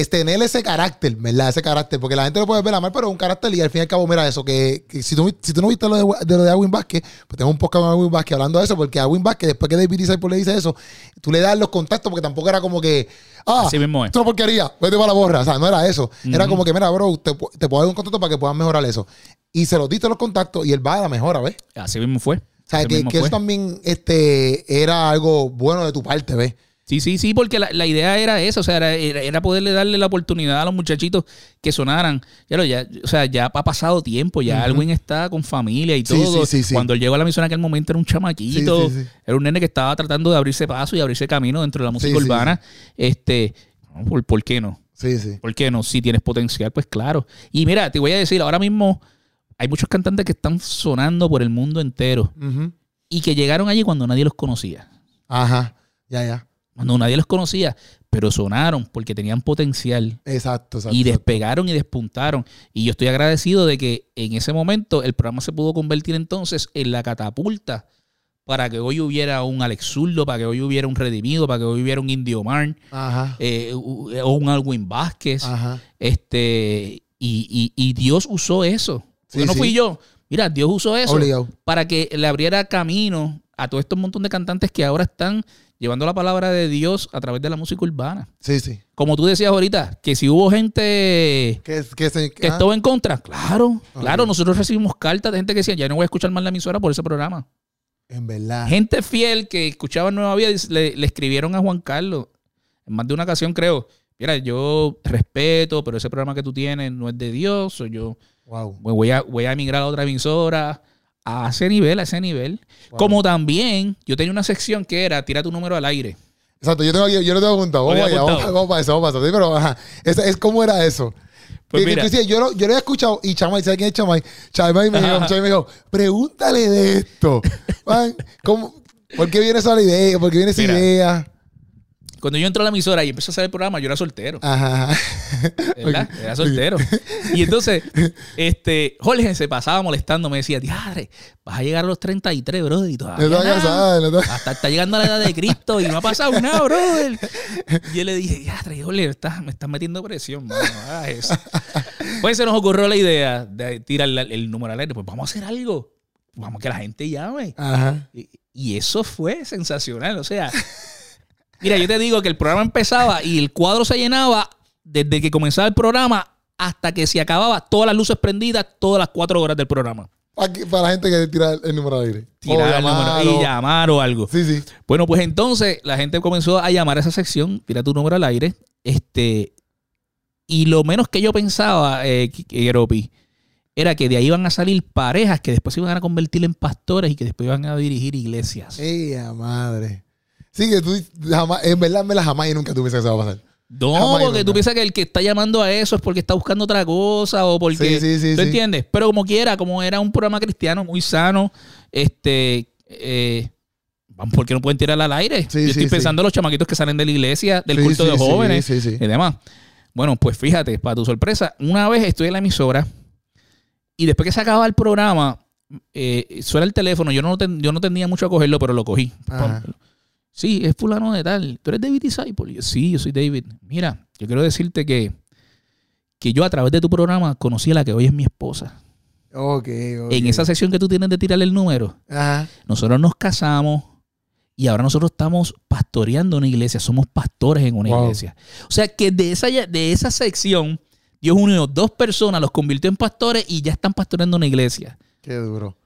es tener ese carácter, ¿verdad? Ese carácter, porque la gente lo puede ver a mal, pero es un carácter y al fin y al cabo, mira eso, que, que si, tú, si tú no viste lo de, de lo de Alwin Vázquez, pues tengo un podcast con Alwin Vázquez hablando de eso, porque Alwin Vázquez, después que David Disciple le dice eso, tú le das los contactos, porque tampoco era como que, ah, Así mismo es. esto es porquería, vete para la borra, o sea, no era eso. Era como que, mira, bro, te, te puedo dar un contacto para que puedas mejorar eso. Y se los diste los contactos y él va a la mejora, ¿ves? Así mismo fue. Sea, que, eso también este, era algo bueno de tu parte, ¿ves? Sí, sí, sí, porque la, la idea era eso, o sea, era, poderle darle la oportunidad a los muchachitos que sonaran. Ya, lo- ya, o sea, ya ha pasado tiempo, ya Alwin está con familia y todo. sí, sí, sí. Cuando él llegó a la misión en aquel momento era un chamaquito, era un nene que estaba tratando de abrirse paso y abrirse camino dentro de la música urbana. Este, ¿por, por qué no? Sí, sí. ¿Por qué no? Si tienes potencial, pues claro. Y mira, te voy a decir, ahora mismo hay muchos cantantes que están sonando por el mundo entero y que llegaron allí cuando nadie los conocía. Ajá, ya, ya. Cuando nadie los conocía, pero sonaron porque tenían potencial. Exacto, exacto. y despegaron y despuntaron. Y yo estoy agradecido de que en ese momento el programa se pudo convertir entonces en la catapulta para que hoy hubiera un Alex Zurdo, para que hoy hubiera un Redimido, para que hoy hubiera un Indio Ajá, eh, o un Alwin Vázquez. ajá. Este, y, y- y Dios usó eso. Porque Sí, no sí. fui yo. Mira, Dios usó eso Obligado. para que le abriera camino a todo estos montón de cantantes que ahora están llevando la palabra de Dios a través de la música urbana. Sí, sí. Como tú decías ahorita, que si hubo gente Que, que se, que ah, estuvo en contra, claro, claro, nosotros recibimos cartas de gente que decía, ya no voy a escuchar más la emisora por ese programa. En verdad. Gente fiel que escuchaba Nueva Vida le escribieron a Juan Carlos, en más de una ocasión creo, mira, yo respeto, pero ese programa que tú tienes no es de Dios, o yo Wow. pues, voy a, voy a emigrar a otra emisora, a ese nivel, a ese nivel. Wow. Como también, yo tenía una sección que era, tira tu número al aire. Exacto, yo, tengo yo lo tengo apuntado. Vamos allá, vamos, vamos para eso, vamos para eso. Sí, pero ajá. Es, es cómo era eso. Pues mira. decías, yo, lo, yo lo he escuchado y Chamay, ¿sabes quién es Chamay? Chamay me dijo. Chamay me dijo, pregúntale de esto. Man, ¿cómo, ¿Por qué viene esa idea? ¿Por qué viene esa Mira. idea? Cuando yo entré a la emisora y empecé a hacer el programa, yo era soltero. Ajá. ¿verdad? Era soltero. Y entonces, este, Jorge se pasaba molestando, me decía, diadre, vas a llegar a los 33, brother, y todavía No nada. cansado, no Hasta está llegando a la edad de Cristo y no ha pasado nada, brother. Y yo le dije, diadre, Jorge, estás- me estás metiendo presión, mano, no hagas eso. Pues se nos ocurrió la idea de tirar la- el número al aire, pues vamos a hacer algo. Vamos que la gente llame. Ajá. Y, y eso fue sensacional. O sea, mira, yo te digo que el programa empezaba y el cuadro se llenaba desde que comenzaba el programa hasta que se acababa, todas las luces prendidas, todas las cuatro horas del programa. Para, la gente que tira el número al aire. Tirar O el número llamarlo. y llamar o algo. Sí, sí. Bueno, pues entonces la gente comenzó a llamar a esa sección, tira tu número al aire. Este, y lo menos que yo pensaba, eh, era que de ahí iban a salir parejas que después se iban a convertir en pastores y que después iban a dirigir iglesias. Ella madre. Sí, que tú jamás, en verdad, me la jamás y nunca tuviese que eso va a pasar. No, Jamás porque tú piensas que el que está llamando a eso es porque está buscando otra cosa o porque. Sí, sí, sí, ¿Tú sí. entiendes? Pero como quiera, como era un programa cristiano muy sano, este. Eh, ¿por qué no pueden tirar al aire? Sí, Yo estoy sí. pensando en los chamaquitos que salen de la iglesia, del culto de sí, jóvenes Sí, sí. y demás. Bueno, pues fíjate, para tu sorpresa, una vez estoy en la emisora y después que se acaba el programa, eh, suena el teléfono. Yo no, ten- yo no tenía mucho a cogerlo, pero lo cogí. Ajá. Sí, es fulano de tal. ¿Tú eres David Disciple? Y yo, sí, yo soy David. Mira, yo quiero decirte que, que yo a través de tu programa conocí a la que hoy es mi esposa. Ok, ok. En esa sesión que tú tienes de tirarle el número, Ajá. nosotros nos casamos y ahora nosotros estamos pastoreando una iglesia. Somos pastores en una Wow. iglesia. O sea que de esa, de esa sección, Dios unió dos personas, los convirtió en pastores y ya están pastoreando una iglesia. Qué duro.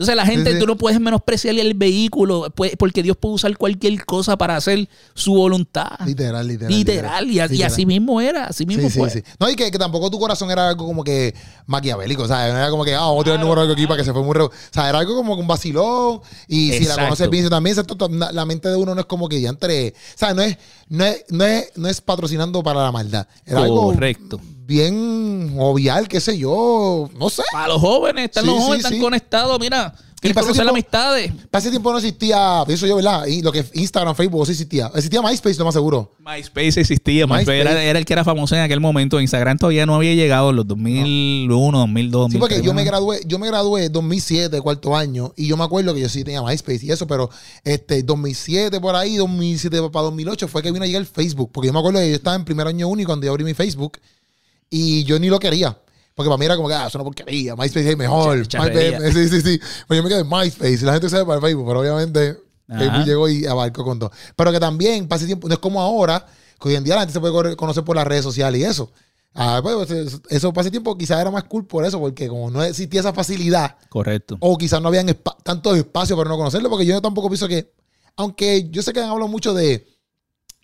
Entonces la gente, Sí, sí. tú no puedes menospreciar el vehículo pues, porque Dios puede usar cualquier cosa para hacer su voluntad. Literal, literal. Literal. Y, a- y Literal. así mismo era, así mismo Sí, sí, fue. sí. No, y que, que tampoco tu corazón era algo como que maquiavélico, ¿sabes? No era como que, ah, vamos a tirar el número de aquí para que se fue muy... re- O sea, era algo como que un vacilón. Y si la conoces bien, también la mente de uno no es como que ya entre... O sea, no es, no es, no es, no es patrocinando para la maldad. Era algo Correcto. bien jovial, qué sé yo, no sé. Para los jóvenes, están Sí, los sí, jóvenes, están sí. conectados, mira, ese conocer amistades. Para ese tiempo no existía, eso yo, ¿verdad? Y lo que Instagram, Facebook, sí existía. Existía MySpace, lo más seguro. MySpace existía, MySpace, MySpace. Era, era el que era famoso en aquel momento. Instagram todavía no había llegado en los 2001, 2002, Sí, porque 2003, yo me ¿no? gradué, yo me gradué en 2007, cuarto año, y yo me acuerdo que yo sí tenía MySpace y eso, pero este 2007 por ahí, 2007 para 2008 fue que vino a llegar el Facebook, porque yo me acuerdo que yo estaba en primer año único cuando yo abrí mi Facebook y yo ni lo quería. Porque para mí era como que, ah, es una porquería, MySpace es mejor. MySpace- sí, sí, sí. Pues yo me quedé en MySpace y la gente sabe para el Facebook, pero obviamente Ajá. Facebook llegó y abarcó con todo. Pero que también, pase tiempo, no es como ahora, que hoy en día la gente se puede conocer por las redes sociales y eso. Ah, pues, eso, eso pase tiempo quizás era más cool por eso, porque como no existía esa facilidad, Correcto. o quizás no habían espa- tanto espacio para no conocerlo, porque yo tampoco pienso que, aunque yo sé que han hablado mucho de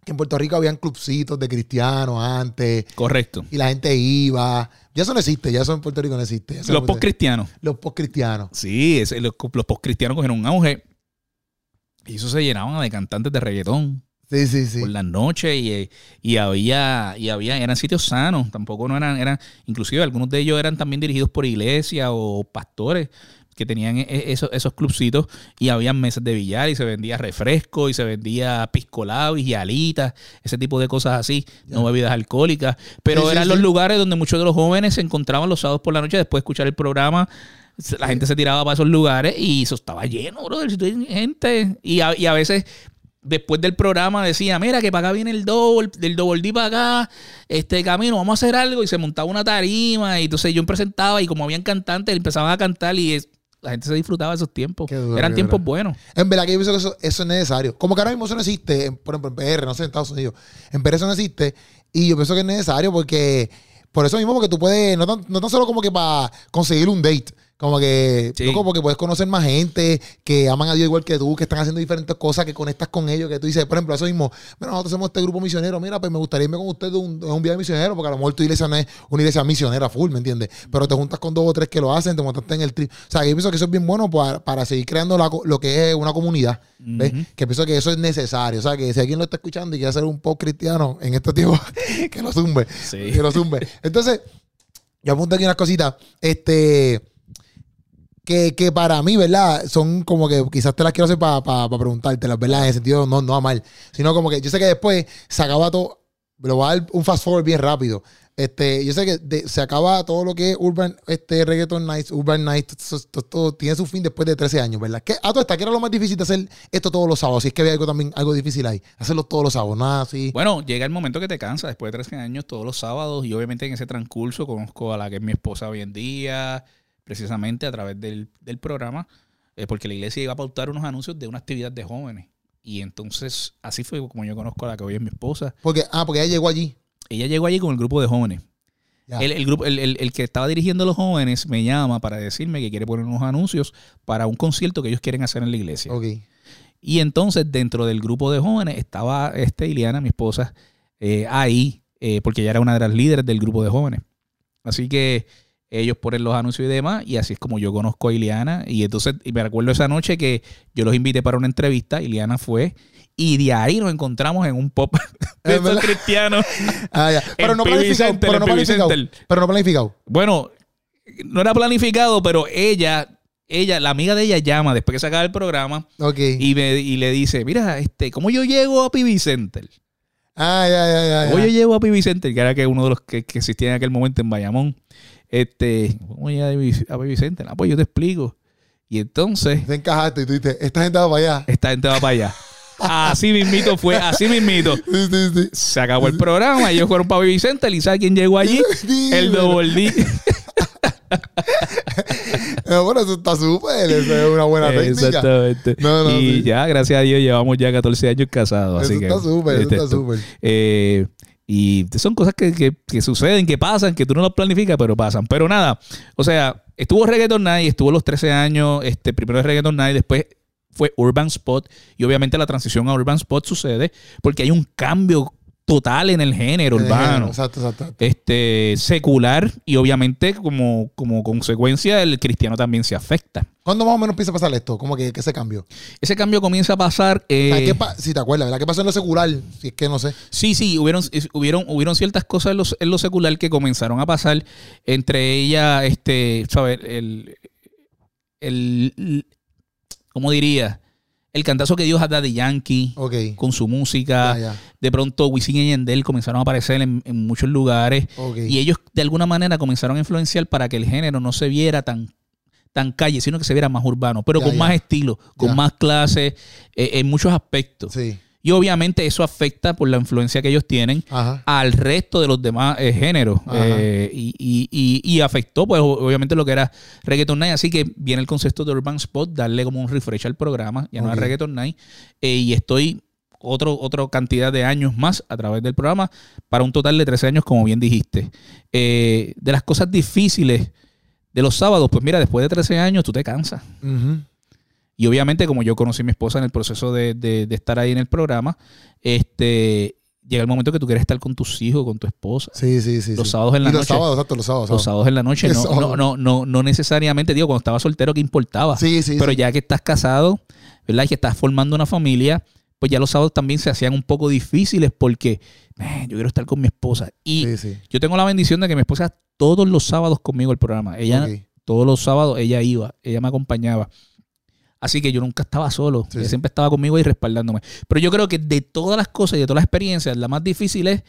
que en Puerto Rico habían clubcitos de cristianos antes, Correcto. y la gente iba, ya eso no existe, ya eso en Puerto Rico no existe. Los no- post-cristianos. los post-cristianos. Sí, ese- los, los post-cristianos cogieron un auge. Y eso se llenaban de cantantes de reggaetón Sí, sí, sí. por las noches y, eh, y había, y había, eran sitios sanos, tampoco no eran, eran, inclusive algunos de ellos eran también dirigidos por iglesias o pastores que tenían e- e- esos, esos clubcitos y habían mesas de billar y se vendía refresco y se vendía piscolado y alitas, ese tipo de cosas así, no bebidas alcohólicas, pero Sí, sí, eran los sí. lugares donde muchos de los jóvenes se encontraban los sábados por la noche después de escuchar el programa. La gente se tiraba para esos lugares y eso estaba lleno, brother. Si tú tienes Gente. Y a, y a veces después del programa decía, mira que para acá viene el double, del double D para acá, este camino, vamos a hacer algo. Y se montaba una tarima. Y entonces yo me presentaba y como habían cantantes, empezaban a cantar y es- la gente se disfrutaba de esos tiempos. Duro, Eran tiempos duro. buenos. En verdad que yo pienso que eso, eso es necesario. Como que ahora mismo eso no existe, en- por ejemplo, en PR, no sé, en Estados Unidos. En PR eso no existe. Y yo pienso que es necesario porque, por eso mismo, porque tú puedes, no tan, no tan solo como que para conseguir un date, como que, Sí. loco, porque puedes conocer más gente que aman a Dios igual que tú, que están haciendo diferentes cosas, que conectas con ellos, que tú dices, por ejemplo, eso mismo, mira, nosotros somos este grupo misionero, mira, pues me gustaría irme con ustedes a un, un viaje misionero, porque a lo mejor tu iglesia no es una iglesia misionera full, ¿me entiendes? Pero te juntas con dos o tres que lo hacen, te montaste en el trip. O sea, que yo pienso que eso es bien bueno para, para seguir creando la lo que es una comunidad. ¿ves? Que pienso que eso es necesario. O sea, que si alguien lo está escuchando y quiere hacer un post cristiano en este tiempo, que lo zumbe. Sí. Que lo zumbe. Entonces, yo apunto aquí unas cositas. Este. Que, que para mí, ¿verdad? Son como que quizás te las quiero hacer para preguntártelas, ¿verdad? En el sentido no, no a mal. Sino como que yo sé que después se acaba todo. Lo voy a dar un fast forward bien rápido. Este, yo sé que se acaba todo lo que es Urban, este, Reggaeton Nights, Urban Nights, todo, tiene su fin después de 13 años, ¿verdad? ¿Qué, a todo está, ¿qué era lo más difícil de hacer esto todos los sábados? Si es que había algo también, algo difícil ahí. Hacerlo todos los sábados, nada así. Bueno, llega el momento que te cansas después de 13 años todos los sábados y obviamente en ese transcurso conozco a la que es mi esposa hoy en día, precisamente a través del, del programa, eh, porque la iglesia iba a pautar unos anuncios de una actividad de jóvenes. Y entonces así fue como yo conozco a la que hoy es mi esposa. Porque, ah, porque ella llegó allí. Ella llegó allí con el grupo de jóvenes. El, el grupo, el, el- el que estaba dirigiendo a los jóvenes me llama para decirme que quiere poner unos anuncios para un concierto que ellos quieren hacer en la iglesia. Ok. Y entonces dentro del grupo de jóvenes estaba este Ileana, mi esposa, eh, ahí, eh, porque ella era una de las líderes del grupo de jóvenes. Así que ellos ponen los anuncios y demás, y así es como yo conozco a Ileana. Y entonces, y me recuerdo esa noche que yo los invité para una entrevista, Ileana fue, y de ahí nos encontramos en un pop de Es estos verdad. cristianos. Ah, ya. Pero no planificado. Pero no planificado. Pero no planificado. Bueno, no era planificado, pero ella, ella, la amiga de ella llama después que se acaba el programa y, me, y le dice, mira, este, ¿cómo yo llego a PB Center? ah, ya, ya, ya. ¿Cómo ya. yo llego a PB Center? Que era que uno de los que, que existía en aquel momento en Bayamón. Este, ¿cómo a PB Center? Ah, pues yo te explico. Y entonces, Te encajaste y tú dices, esta gente va para allá. esta gente va para allá. Así mismito fue, así mismito. Sí, sí, sí. Se acabó el programa, ellos fueron para PB Center y ¿sabes quién llegó allí? El. Double D. Eh, bueno, eso está súper. Eso es una buena técnica. Exactamente. No, no, y ya, gracias a Dios, llevamos ya 14 años casados. Eso así está súper, eso este, está súper. Eh, Y son cosas que, que- que suceden, que pasan, que tú no las planificas, pero pasan. Pero nada, o sea, estuvo Reggaeton Night, estuvo los 13 años, este, primero Reggaeton Night, después fue Urban Spot. Y obviamente la transición a Urban Spot sucede porque hay un cambio total en el género urbano. Exacto, exacto. Este, secular y obviamente como, como consecuencia el cristiano también se afecta. ¿Cuándo más o menos empieza a pasar esto? Como que, que ese cambio. Ese cambio comienza a pasar. eh, ¿qué pa- si te acuerdas, ¿verdad? ¿Qué pasó en lo secular? Si es que no sé. Sí, sí, hubieron, hubieron, hubieron ciertas cosas en, lo secular que comenzaron a pasar. Entre ellas, este, ¿sabes? El, el, el- ¿cómo diría? El cantazo que dio a Daddy Yankee con su música. Ya, ya. De pronto, Wisin y Yandel comenzaron a aparecer en, en muchos lugares. Y ellos, de alguna manera, comenzaron a influenciar para que el género no se viera tan tan calle, sino que se viera más urbano, pero Ya, con más estilo, con más clase, eh, en muchos aspectos. Sí. Y obviamente eso afecta por la influencia que ellos tienen Ajá. al resto de los demás eh, géneros. Eh, y, y- y- y afectó, pues, obviamente, lo que era Reggaeton Night. Así que viene el concepto de Urban Spot, darle como un refresh al programa, ya no es Reggaeton Night. Eh, y estoy otro, otra cantidad de años más a través del programa, para un total de 13 años, como bien dijiste. Eh, de las cosas difíciles de los sábados, pues mira, después de 13 años tú te cansas. Ujú. Y obviamente, como yo conocí a mi esposa en el proceso de, de- de estar ahí en el programa, este llega el momento que tú quieres estar con tus hijos, con tu esposa. Sí, sí, sí. Los sábados en la y los noche. sábados, exacto, los sábados. Los sábados en la noche, no, no, no, no, no necesariamente, digo, cuando estaba soltero, ¿qué importaba? Sí, sí. Pero sí. ya que estás casado, ¿verdad? Y que estás formando una familia, pues ya los sábados también se hacían un poco difíciles porque "Man, yo quiero estar con mi esposa. Y Sí, sí. yo tengo la bendición de que mi esposa todos los sábados conmigo el programa. Ella, todos los sábados, ella iba, ella me acompañaba. Así que yo nunca estaba solo. Sí, ella siempre estaba conmigo y respaldándome. Pero yo creo que de todas las cosas y de todas las experiencias, la más difícil es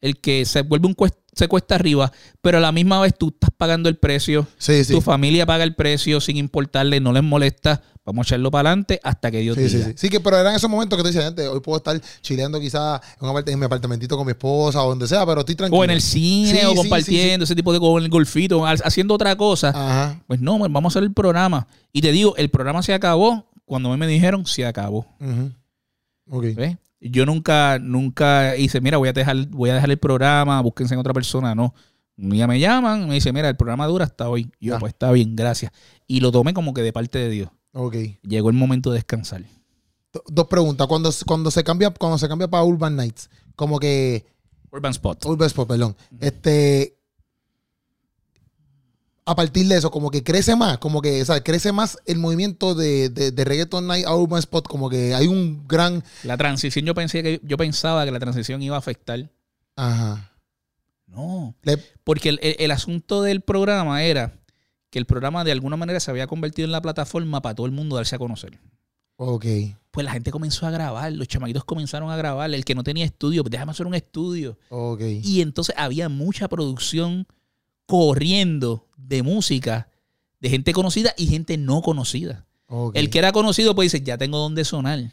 el que se vuelve un cuest- se cuesta arriba, pero a la misma vez tú estás pagando el precio, Sí, sí. tu familia paga el precio sin importarle, no les molesta, vamos a echarlo para adelante hasta que Dios Sí, sí, diga. sí. Sí, que pero eran esos momentos que te decían, gente, hoy puedo estar chileando quizás en, mi apartamentito con mi esposa o donde sea, pero estoy tranquilo. O en el cine, Sí, o compartiendo, ese tipo de con el golfito, ha- haciendo otra cosa. Ajá. Pues no, pues vamos a hacer el programa. Y te digo, el programa se acabó cuando me dijeron se acabó. Ujú. Ok. ¿Ves? Yo nunca, nunca hice, mira, voy a dejar, voy a dejar el programa, búsquense en otra persona. No. Un día me llaman, me dicen, mira, el programa dura hasta hoy. Y yo, Ah. pues está bien, gracias. Y lo tomé como que de parte de Dios. Ok. Llegó el momento de descansar. Do- Dos preguntas. Cuando, cuando se cambia, cuando se cambia para Urban Nights, como que. Urban Spot. Urban Spot, perdón. Este. A partir de eso, como que crece más, como que, o sea, crece más el movimiento de, de, de Reggaeton Night a Urban Spot, como que hay un gran. La transición, yo pensé que yo pensaba que la transición iba a afectar. Ajá. No. Le- Porque el, el- el asunto del programa era que el programa de alguna manera se había convertido en la plataforma para todo el mundo darse a conocer. ok. Pues la gente comenzó a grabar, los chamaquitos comenzaron a grabar. El que no tenía estudio, pues déjame hacer un estudio. Ok. Y entonces había mucha producción corriendo de música de gente conocida y gente no conocida. El que era conocido, pues dice, ya tengo dónde sonar.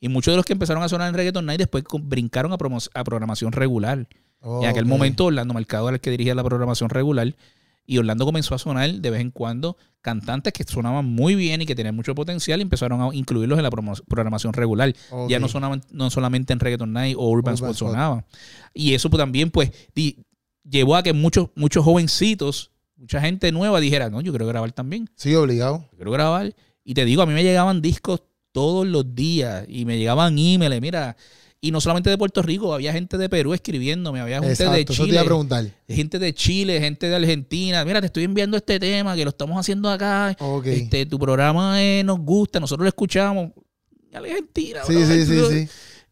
Y muchos de los que empezaron a sonar en Reggaeton Night después brincaron a, a programación regular. En aquel momento Orlando Mercado era el que dirigía la programación regular y Orlando comenzó a sonar de vez en cuando cantantes que sonaban muy bien y que tenían mucho potencial y empezaron a incluirlos en la programación regular. Ya no sonaban no solamente en Reggaeton Night o Urban, Urban sonaban. Y eso pues, también pues di- llevó a que muchos muchos jovencitos, mucha gente nueva dijera, "No, yo quiero grabar también." Sí, obligado. Yo quiero grabar. Y te digo, a mí me llegaban discos todos los días y me llegaban emails, mira. Y no solamente de Puerto Rico, había gente de Perú escribiéndome, había gente Exacto. de Eso te iba Chile, a preguntar. gente de Chile, gente de Argentina. Mira, te estoy enviando este tema que lo estamos haciendo acá. Ok. Este, tu programa eh, nos gusta, nosotros lo escuchamos. Argentina, sí, bro. sí, sí, sí.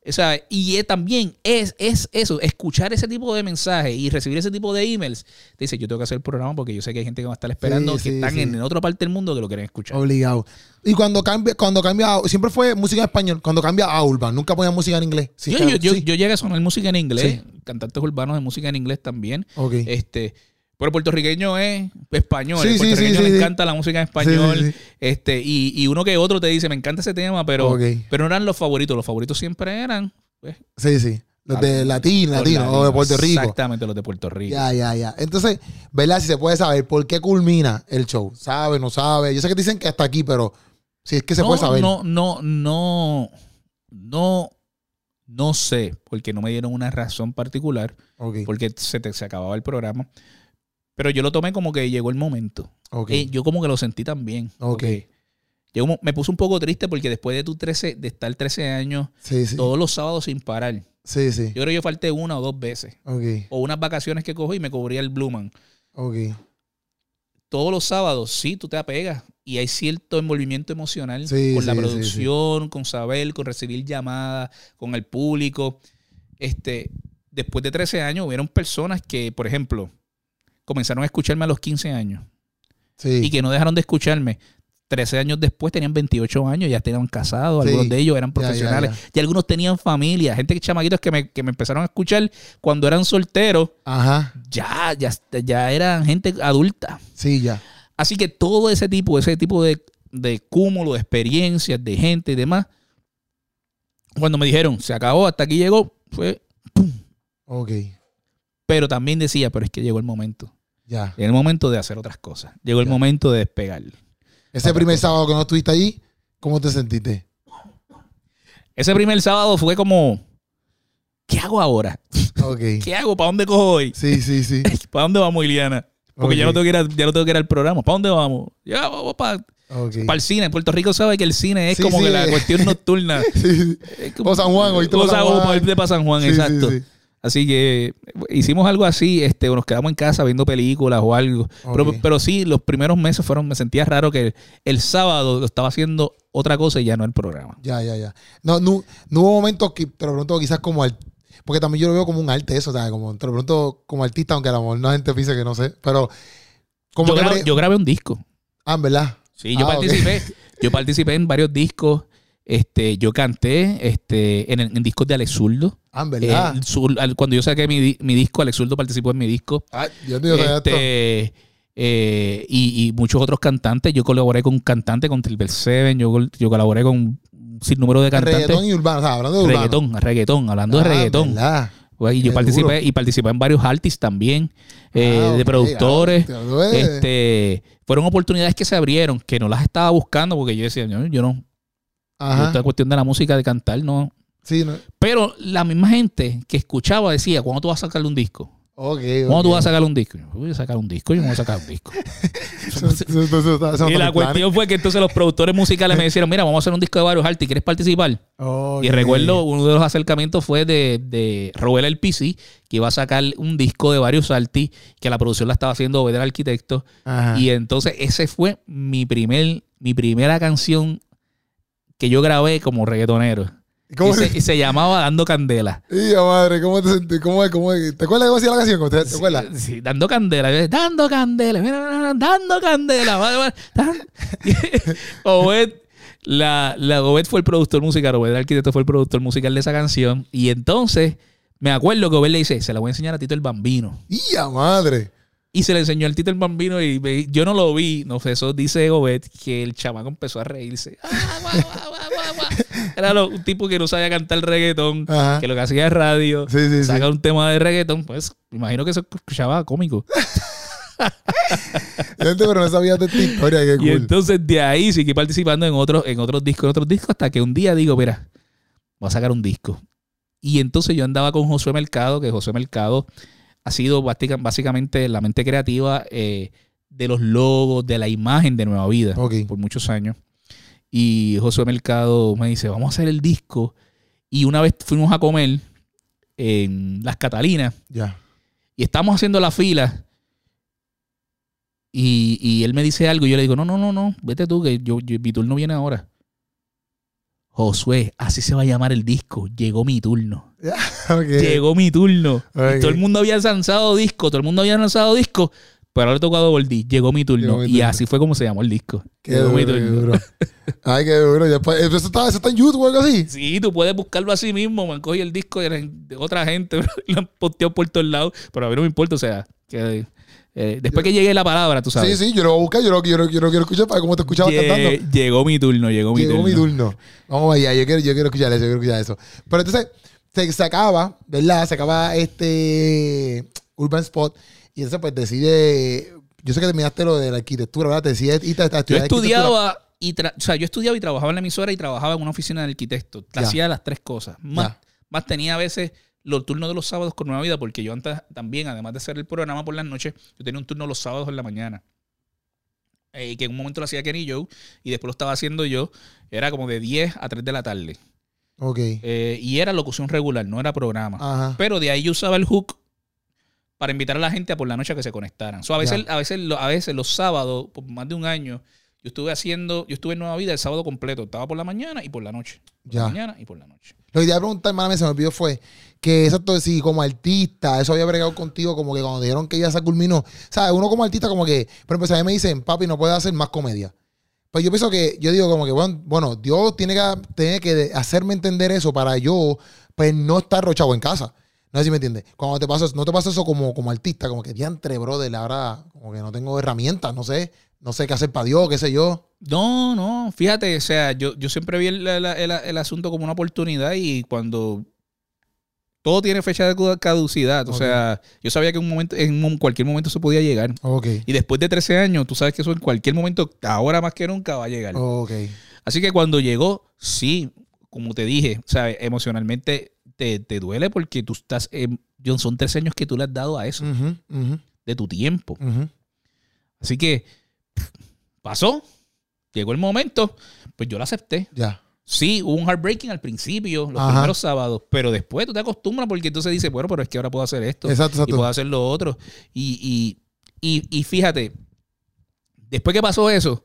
O sea, y también es, es eso, escuchar ese tipo de mensajes y recibir ese tipo de emails. Te dice, yo tengo que hacer el programa porque yo sé que hay gente que va a estar esperando, Sí, que sí, están sí. en otra parte del mundo que lo quieren escuchar. Obligado. Y cuando cambia, cuando cambia, siempre fue música en español, cuando cambia a urban, nunca ponía música en inglés. Yo, yo, yo, yo llegué a sonar música en inglés, cantantes urbanos de música en inglés también. Ok. Este, pero puertorriqueño es español. Sí, el puertorriqueño sí, le sí, sí. encanta la música en español. Este, y, y uno que otro te dice, me encanta ese tema, pero, pero no eran los favoritos. Los favoritos siempre eran pues, Sí, sí. Los de los latino, latino, o de. Puerto Rico. Exactamente, los de Puerto Rico. Ya, ya, ya. Entonces, ¿verdad? Si se puede saber por qué culmina el show. ¿Sabe, no sabe? Yo sé que dicen que hasta aquí, pero si es que se no, puede saber. No, no, no, no, No sé, porque no me dieron una razón particular, porque se, te- se acababa el programa. Pero yo lo tomé como que llegó el momento. Ok. Eh, yo como que lo sentí también. Ok. como- me puse un poco triste porque después de tu 13, de estar 13 años, sí, sí. todos los sábados sin parar. Sí, sí. Yo creo que yo falté una o dos veces. Ok. O unas vacaciones que cogí y me cubría el Bluman. Ok. Todos los sábados, sí, tú te apegas y hay cierto envolvimiento emocional Sí, con la producción, con saber, con recibir llamadas, con el público. Este, después de 13 años, hubieron personas que, por ejemplo, comenzaron a escucharme a los 15 años Sí. y que no dejaron de escucharme. 13 años después tenían 28 años, ya estaban casados, Sí. algunos de ellos eran Ya, ya, profesionales, ya. y algunos tenían familia, gente que chamaquitos que me, que me empezaron a escuchar cuando eran solteros, Ajá. ya, ya, ya eran gente adulta. Sí, ya. Así que todo ese tipo, ese tipo de, de cúmulo de experiencias, de gente y demás, cuando me dijeron, se acabó, hasta aquí llegó, fue, Ok. pero también decía, pero es que llegó el momento. Ya. Llegó el momento de hacer otras cosas. Llegó el Ya. momento de despegar. Ese Otra primer cosa. sábado que no estuviste allí, ¿cómo te sentiste? Ese primer sábado fue como, ¿qué hago ahora? Ok. ¿Qué hago? ¿Para dónde cojo hoy? Sí, sí, sí. ¿Para dónde vamos, Iliana? Porque ya, no tengo que ir al- ya no tengo que ir al programa. ¿Para dónde vamos? Ya vamos para el cine. En Puerto Rico sabe que el cine es Sí, como sí, que la cuestión nocturna. Sí, sí. Es como- O San Juan, oíste, O o San Juan. Para San Juan, exacto. Sí. Así que hicimos algo así, este, o nos quedamos en casa viendo películas o algo. Pero, pero sí, los primeros meses fueron, me sentía raro que el, sábado lo estaba haciendo otra cosa y ya no el programa. Ya, ya, ya. No, no, no hubo momentos que te lo pregunto quizás como al, porque también yo lo veo como un arte eso, sea, como te lo pregunto como artista, aunque a lo mejor no gente piensa que no sé, pero como Yo, que grabé, yo grabé un disco. ah, en ¿verdad? Sí, yo Ah, participé. Yo participé en varios discos. Este, yo canté este, en, en discos de Alex Zurdo. Ah, en ¿verdad? Eh, al- cuando yo saqué mi, di- mi disco, Alex Zurdo participó en mi disco. Ah, yo sabía esto. Este, eh, y, y muchos otros cantantes. Yo colaboré con un cantante, con Triple Seven. Yo, col- yo colaboré con un sinnúmero de cantantes. Reggaetón y urbano, o sea, hablando de urbano. Reggaetón, reggaetón, hablando de Ah, reggaetón. ¿verdad? Pues, y yo Qué participé, duro. y participé en varios artists también, eh, Ah, de ok, productores. ah, este, fueron oportunidades que se abrieron, que no las estaba buscando porque yo decía, yo, yo no, Ajá. esta cuestión de la música, de cantar, no. Sí, no. Pero la misma gente que escuchaba decía, ¿cuándo tú vas a sacarle un disco? Ok, ¿Cuándo tú vas a sacar un disco? Yo, voy a sacar un disco, yo no voy a sacar un disco. Y la cuestión fue que entonces los productores musicales me dijeron, mira, vamos a hacer un disco de varios artistas, ¿quieres participar? Y recuerdo uno de los acercamientos fue de, de Robert El PC, que iba a sacar un disco de varios artistas, que la producción la estaba haciendo Obeder Arquitecto. Ajá. Y entonces ese fue mi primer, mi primera canción que yo grabé como reggaetonero. ¿Cómo y, se, y se llamaba Dando Candela. Hija madre, ¿cómo te sentí? ¿Cómo es? ¿Cómo es? ¿Te acuerdas cómo decía la canción? ¿Te, te acuerdas? Sí, dando candela. Yo, Dando candela. mira, mira, mira, dando candela. va, dan- Obed, la, la Obed fue el productor musical. Obed, el arquitecto, fue el productor musical de esa canción. Y entonces me acuerdo que Obed le dice: Se la voy a enseñar a Tito el Bambino. ¡Hija madre! Y se le enseñó al Tito el Bambino y me- yo no lo vi. No sé, eso dice Obed que el chamaco empezó a reírse. Ah, guau, guau. Era lo- un tipo que no sabía cantar reggaetón, Ajá. que lo que hacía es radio. Sí, sí, sí. saca un tema de reggaetón, pues imagino que eso escuchaba cómico. Gente, pero no sabía de esta historia. Qué Y cool. entonces de ahí seguí participando en otros, en otros discos, en otros discos, hasta que un día digo, mira, voy a sacar un disco. Y entonces yo andaba con Josué Mercado, que Josué Mercado ha sido básicamente la mente creativa eh, de los logos, de la imagen de Nueva Vida por muchos años. Y Josué Mercado me dice, vamos a hacer el disco. Y una vez fuimos a comer en Las Catalinas Ya. y estamos haciendo la fila y, y él me dice algo y yo le digo, no, no, no, no, vete tú, que yo, yo- mi turno viene ahora. Josué, así se va a llamar el disco. Llegó mi turno. Llegó mi turno. Y todo el mundo había lanzado disco, todo el mundo había lanzado disco, pero ahora le tocó a Double D. Llegó mi turno. Llegó mi Y turno. así fue como se llamó el disco. Qué Llegó mi duro, qué turno. duro. Ay, qué duro. Eso, está, eso está en YouTube o algo así. Sí, tú puedes buscarlo así mismo. Me han cogido el disco de, otra gente, lo han posteado por todos lados, pero a mí no me importa. O sea, que eh, después que llegue la palabra, tú sabes. Sí, sí, yo lo voy a buscar. Yo lo, yo lo- yo lo quiero escuchar para cómo te escuchaba Lle- cantando. Llegó mi turno, llegó mi Llegó turno. mi turno. Vamos allá, yo quiero, yo quiero escuchar eso, yo quiero escuchar eso. Pero entonces, se, se acaba, ¿verdad? Se acaba este Urban Spot. Y entonces, pues decide. Yo sé que terminaste lo de la arquitectura, ¿verdad? Te decide irte a Yo estudiar arquitectura. estudiaba y o sea, yo estudiaba y trabajaba en la emisora y trabajaba en una oficina de arquitecto. Hacía las tres cosas. Más. Más tenía a veces los turnos de los sábados con Nueva Vida, porque yo antes también, además de hacer el programa por las noches, yo tenía un turno los sábados en la mañana. Eh, que en un momento lo hacía Kenny Joe y después lo estaba haciendo yo. Era como de 10 a 3 de la tarde. Ok. Eh, y era locución regular, no era programa. Ajá. Pero de ahí yo usaba el hook para invitar a la gente a por la noche a que se conectaran. So, a, veces, a, veces, a veces los sábados, por más de un año, yo estuve haciendo, yo estuve en Nueva Vida el sábado completo. Estaba por la mañana y por la noche. Por la mañana y por la noche. Lo que te iba a preguntar, hermana, se me olvidó fue que exacto, si como artista, eso había bregado contigo, como que cuando dijeron que ya se culminó. ¿Sabes? Uno como artista, como que, por ejemplo, si a mí me dicen, papi, no puedes hacer más comedia. Pues yo pienso que, yo digo como que, bueno, bueno Dios tiene que, tiene que hacerme entender eso para yo, pues no estar rochado en casa. No sé si me entiendes. Cuando te pasa, no te pasa eso como, como artista, como que diantre, brother, ahora como que no tengo herramientas, no sé, no sé qué hacer para Dios, qué sé yo. No, no, fíjate, o sea, yo, yo siempre vi el, el- el- el asunto como una oportunidad y cuando todo tiene fecha de caducidad, o sea, yo sabía que en, un momento, en cualquier momento se podía llegar. Ok. Y después de 13 años, tú sabes que eso en cualquier momento, ahora más que nunca, va a llegar. Ok. Así que cuando llegó, sí, como te dije, o sea, emocionalmente te, te duele porque tú estás, John, son 13 años que tú le has dado a eso, de tu tiempo. Así que pasó, llegó el momento, pues yo lo acepté. Ya. Sí, hubo un heartbreaking al principio, los Ajá. primeros sábados, pero después tú te acostumbras porque entonces dices, bueno, pero es que ahora puedo hacer esto Exacto, y puedo hacer lo otro. Y, y, y, y fíjate, después que pasó eso,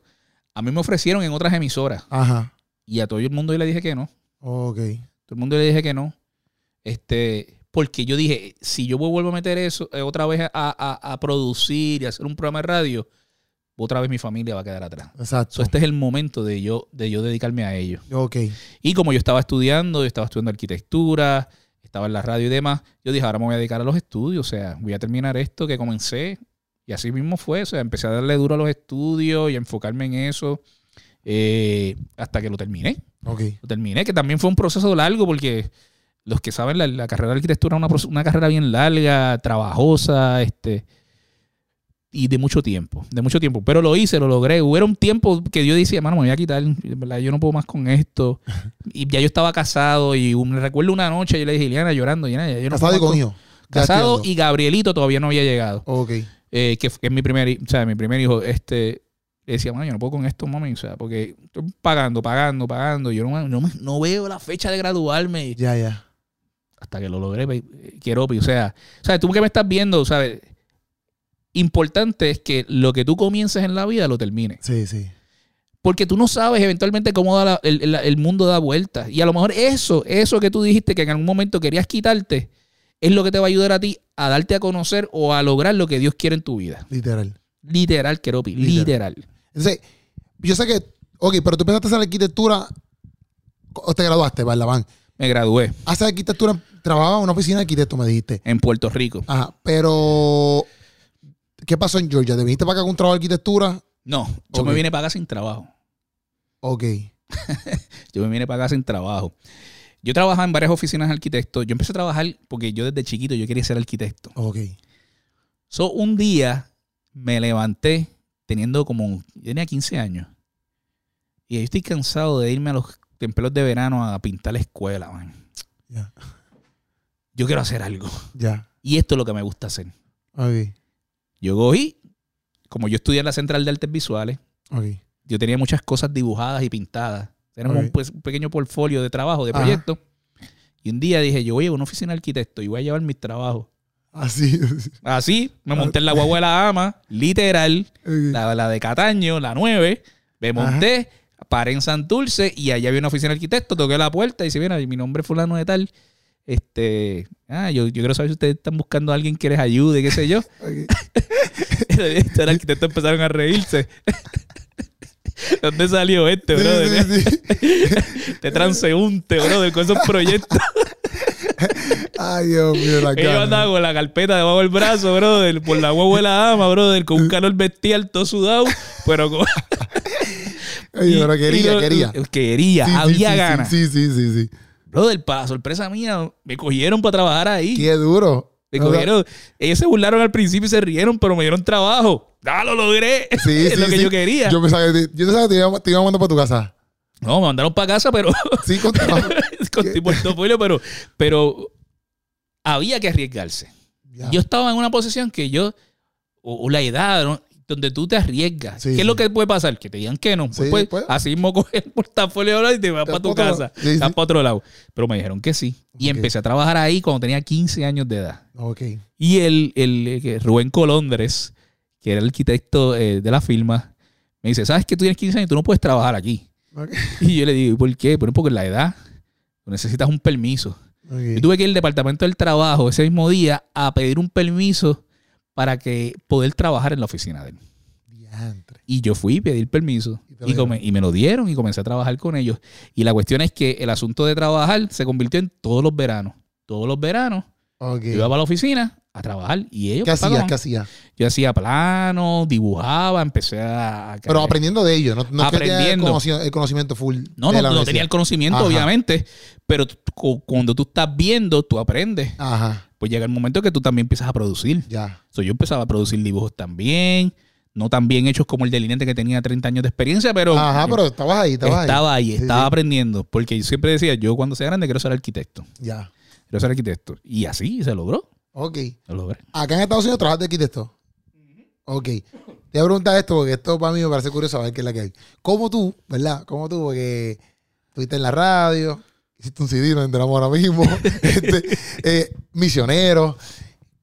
a mí me ofrecieron en otras emisoras Ajá. y a todo el mundo yo le dije que no. Ok. Todo el mundo le dije que no. Este, porque yo dije, si yo vuelvo a meter eso eh, otra vez a, a- a producir y hacer un programa de radio, otra vez mi familia va a quedar atrás. Exacto. So, este es el momento de yo, de yo dedicarme a ello. Ok. Y como yo estaba estudiando, yo estaba estudiando arquitectura, estaba en la radio y demás, yo dije, ahora me voy a dedicar a los estudios, o sea, voy a terminar esto que comencé. Y así mismo fue, o sea, empecé a darle duro a los estudios y a enfocarme en eso eh, hasta que lo terminé. Ok. Lo terminé, que también fue un proceso largo porque los que saben, la, la carrera de arquitectura es una, una carrera bien larga, trabajosa, este, y de mucho tiempo, de mucho tiempo. Pero lo hice, lo logré. Hubo un tiempo que yo decía, mano, me voy a quitar, ¿verdad? yo no puedo más con esto. Y ya yo estaba casado y me recuerdo una noche, yo le dije, Ileana, llorando, Ileana, ya yo no Casado puedo y con Casado y Gabrielito todavía no había llegado. Ok. Eh, que, es mi primer, o sea, mi primer hijo, este, le decía, mano, yo no puedo con esto, mami, o sea, porque estoy pagando, pagando, pagando, yo no, no, me- no veo la fecha de graduarme Ya, ya. Hasta que lo logré, quiero, o sea, sea, tú que me estás viendo, ¿sabes? Importante es que lo que tú comiences en la vida lo termines. Sí, sí. Porque tú no sabes eventualmente cómo da la- el, el- el mundo da vueltas. Y a lo mejor eso, eso que tú dijiste que en algún momento querías quitarte, es lo que te va a ayudar a ti a darte a conocer o a lograr lo que Dios quiere en tu vida. Literal. Literal, Keropi, Literal. literal. Entonces, yo sé que, ok, pero tú empezaste a hacer arquitectura o te graduaste, ¿verdad, Me gradué Haces arquitectura, trabajaba en una oficina de arquitecto, me dijiste. en Puerto Rico. Ajá, pero ¿qué pasó en Georgia? ¿Te viniste para acá con un trabajo de arquitectura? No, yo me vine para acá sin trabajo. Ok. Yo me vine para acá sin trabajo. Yo trabajaba en varias oficinas de arquitectos. Yo empecé a trabajar porque yo desde chiquito yo quería ser arquitecto. Ok. So, un día me levanté teniendo como, yo tenía 15 años. Y yo estoy cansado de irme a los templos de verano a pintar la escuela, man. Ya. Yo quiero hacer algo. Ya. Y esto es lo que me gusta hacer. Ok. Yo cogí, como yo estudié en la Central de Artes Visuales, Ok. yo tenía muchas cosas dibujadas y pintadas. Tenemos un, pues, un pequeño portfolio de trabajo, de proyectos. Y un día dije, yo voy a una oficina de arquitecto y voy a llevar mis trabajos. Así. Así, me monté en la guagua de la ama, literal, la, la de Cataño, la 9. Me monté, paré en Santurce y allá había una oficina de arquitecto, toqué la puerta y dice, mira, mi nombre es fulano de tal. Este, ah, yo, yo quiero saber si ustedes están buscando a alguien que les ayude, qué sé yo. El arquitecto empezaron a reírse. ¿Dónde salió este, brother? sí, sí. Este transeúnte, brother, con esos proyectos. Ay, Dios mío, la Que yo andaba cara. con la carpeta debajo del brazo, brother, por la guagua de la ama, brother, con un calor bestial, todo sudado, pero con... Ay, pero y- quería, y lo- quería. Quería, había ganas. Sí, sí, sí, sí. Brother, para sorpresa mía, me cogieron para trabajar ahí. Qué duro. Me cogieron. Ellos se burlaron al principio y se rieron, pero me dieron trabajo. ¡Ah, lo logré! Sí, es sí, lo que sí. yo quería. Yo pensaba que te, yo pensaba que te iba, te iba a mandar para tu casa. No, me mandaron para casa, pero Sí, con trabajo. con tu portafolio, pero, pero había que arriesgarse. Yo estaba en una posición que yo, o, o la edad, ¿no? Donde tú te arriesgas. Sí, ¿Qué es lo que puede pasar? Que te digan que no. Pues, pues, pues. así mismo coges el portafolio ahora y te vas para tu vas casa. sí. para otro lado. Pero me dijeron que sí. Y empecé a trabajar ahí cuando tenía 15 años de edad. Y el, el, eh, Rubén Colondres, que era el arquitecto eh, de la firma, me dice, ¿sabes que tú tienes 15 años y tú no puedes trabajar aquí? Y yo le digo, ¿y por qué? Bueno, porque la edad, tú necesitas un permiso. Yo tuve que ir al departamento del trabajo ese mismo día a pedir un permiso para que poder trabajar en la oficina de él. Diantre. Y yo fui a pedir permiso Y y, y me lo dieron y comencé a trabajar con ellos. Y la cuestión es que el asunto de trabajar se convirtió en todos los veranos. Todos los veranos yo iba para la oficina a trabajar y ellos ¿Qué hacías? ¿Qué hacías? Yo hacía planos, dibujaba, empecé a... a- Pero aprendiendo de ello, no, no es que tenías el Aprendiendo. conocimiento, el conocimiento full. No, no, no tenía el conocimiento, Ajá. obviamente, pero cuando tú estás viendo, tú aprendes. Ajá, Pues llega el momento que tú también empiezas a producir. ya. So, yo empezaba a producir dibujos también, no tan bien hechos como el delineante que tenía 30 años de experiencia, pero, Ajá, pero estabas ahí, estabas estaba ahí, Sí, estaba sí. aprendiendo. Porque yo siempre decía, yo cuando sea grande quiero ser arquitecto. Ya. Quiero ser arquitecto. Y así se logró. Ok. Lo logré. Acá en Estados Unidos trabajas de arquitecto. Ok. Te voy a preguntar esto porque esto para mí me parece curioso saber qué es la que hay. ¿Cómo tú, verdad? ¿Cómo tú? Porque estuviste en la radio, hiciste un CD, nos enteramos ahora mismo. este, eh, misionero.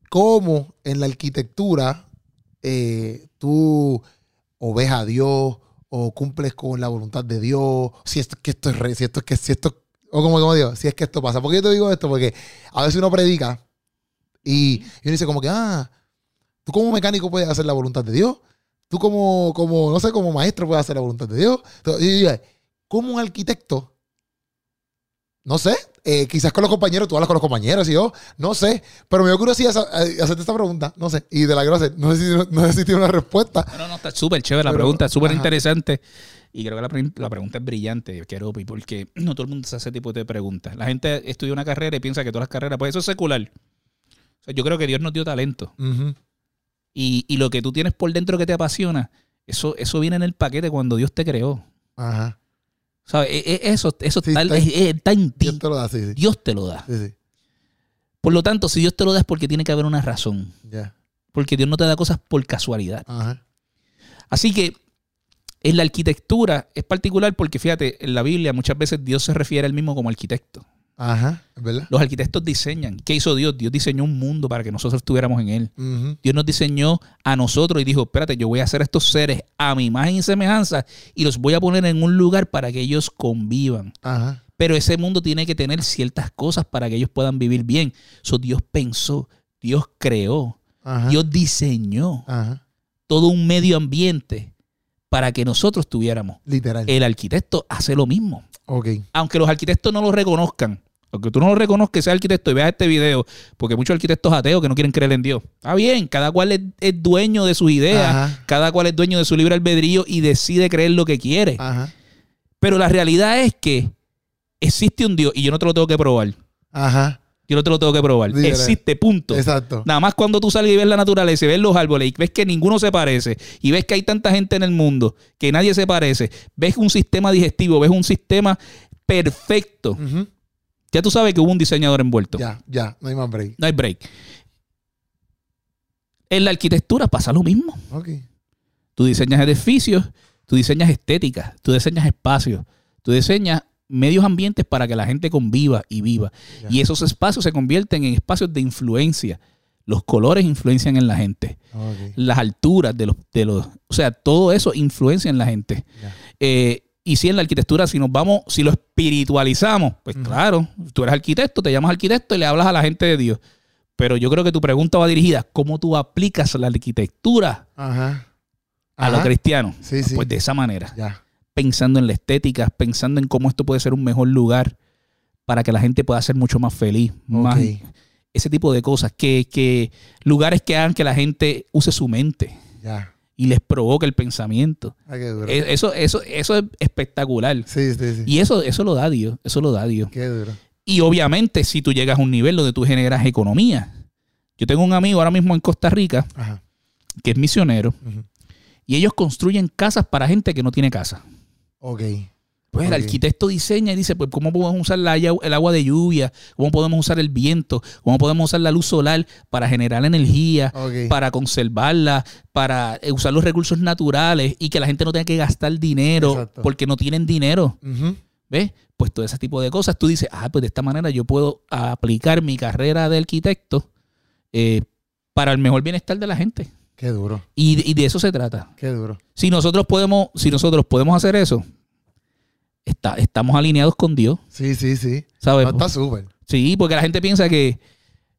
¿Cómo en la arquitectura eh, tú o ves a Dios o cumples con la voluntad de Dios? Si esto, que esto es re- si esto es que si esto o como, como digo, si es que esto pasa. ¿Por qué yo te digo esto? Porque a veces uno predica y, y uno dice como que, ah, tú como mecánico puedes hacer la voluntad de Dios. Tú como, como no sé, como maestro puedes hacer la voluntad de Dios. Entonces, yo digo, como un arquitecto, no sé, eh, quizás con los compañeros, tú hablas con los compañeros y yo, no sé, pero me dio curiosidad eh, hacerte esta pregunta, no sé, y de la quiero hacer, no sé si, no sé si tiene una respuesta. No, no, está súper chévere la Pero, pregunta, súper interesante. Y creo que la, pre- la pregunta es brillante, Keropi, porque no todo el mundo se hace ese tipo de preguntas. La gente estudia una carrera y piensa que todas las carreras, pues eso es secular. O sea, yo creo que Dios nos dio talento. Y, y lo que tú tienes por dentro que te apasiona, eso, eso viene en el paquete cuando Dios te creó. Ajá. ¿Sabes? E- e- Eso, eso Sí, está, está- es- es- está en ti. Dios te lo da, sí, sí. Dios te lo da. Sí, sí. Por lo tanto, si Dios te lo da es porque tiene que haber una razón. Ya. Porque Dios no te da cosas por casualidad. Ajá. Así que en la arquitectura es particular porque fíjate, en la Biblia muchas veces Dios se refiere a él mismo como arquitecto. Ajá. ¿Es verdad? Los arquitectos diseñan. ¿Qué hizo Dios? Dios diseñó un mundo para que nosotros estuviéramos en él. Dios nos diseñó a nosotros y dijo, espérate, yo voy a hacer estos seres a mi imagen y semejanza y los voy a poner en un lugar para que ellos convivan. Ajá. Pero ese mundo tiene que tener ciertas cosas para que ellos puedan vivir bien. So, Dios pensó, Dios creó, Ajá. Dios diseñó Ajá. todo un medio ambiente para que nosotros tuviéramos. Literal. El arquitecto hace lo mismo. ok. Aunque los arquitectos no lo reconozcan, aunque tú no lo reconozcas, sea arquitecto y veas este video, porque muchos arquitectos ateos que no quieren creer en Dios. Está bien, cada cual es, es dueño de sus ideas, Ajá. cada cual es dueño de su libre albedrío y decide creer lo que quiere. Ajá. Pero la realidad es que existe un Dios y yo no te lo tengo que probar. Ajá. Yo no te lo tengo que probar. Existe, punto. Exacto. Nada más cuando tú sales y ves la naturaleza y ves los árboles y ves que ninguno se parece y ves que hay tanta gente en el mundo que nadie se parece, ves un sistema digestivo, ves un sistema perfecto, Ujú. Ya tú sabes que hubo un diseñador envuelto. Ya, ya. No hay más break. No hay break. En la arquitectura pasa lo mismo. Ok. Tú diseñas edificios, tú diseñas estéticas, tú diseñas espacios, tú diseñas medios ambientes para que la gente conviva y viva. Y esos espacios se convierten en espacios de influencia. Los colores influencian en la gente. Las alturas de los, de los. O sea, todo eso influencia en la gente. Eh, y si en la arquitectura, si nos vamos, si lo espiritualizamos, pues claro, tú eres arquitecto, te llamas arquitecto y le hablas a la gente de Dios. Pero yo creo que tu pregunta va dirigida, ¿cómo tú aplicas la arquitectura Ajá. a lo cristiano? Sí, sí. Pues de esa manera, Ya. pensando en la estética, pensando en cómo esto puede ser un mejor lugar para que la gente pueda ser mucho más feliz, más, ese tipo de cosas, que, que lugares que hagan que la gente use su mente Ya. Y les provoque el pensamiento. Ah, qué duro. E- Eso, eso, eso es espectacular. Sí, sí, sí. Y eso, eso lo da Dios, eso lo da Dios. Qué duro. Y obviamente si tú llegas a un nivel donde tú generas economía. Yo tengo un amigo ahora mismo en Costa Rica Ajá. que es misionero y ellos construyen casas para gente que no tiene casa. Ok. Pues el arquitecto diseña y dice, pues, ¿cómo podemos usar la el agua de lluvia? ¿Cómo podemos usar el viento? ¿Cómo podemos usar la luz solar para generar energía? Para conservarla, para eh, usar los recursos naturales y que la gente no tenga que gastar dinero Exacto. porque no tienen dinero. ¿Ves? Pues todo ese tipo de cosas. Tú dices, ah, pues de esta manera yo puedo aplicar mi carrera de arquitecto eh, para el mejor bienestar de la gente. Qué duro, Y, y de eso se trata. qué duro. Si nosotros podemos, si nosotros podemos hacer eso, está, estamos alineados con Dios. Sí, sí, sí. ¿Sabes? No, está súper. Sí, porque la gente piensa que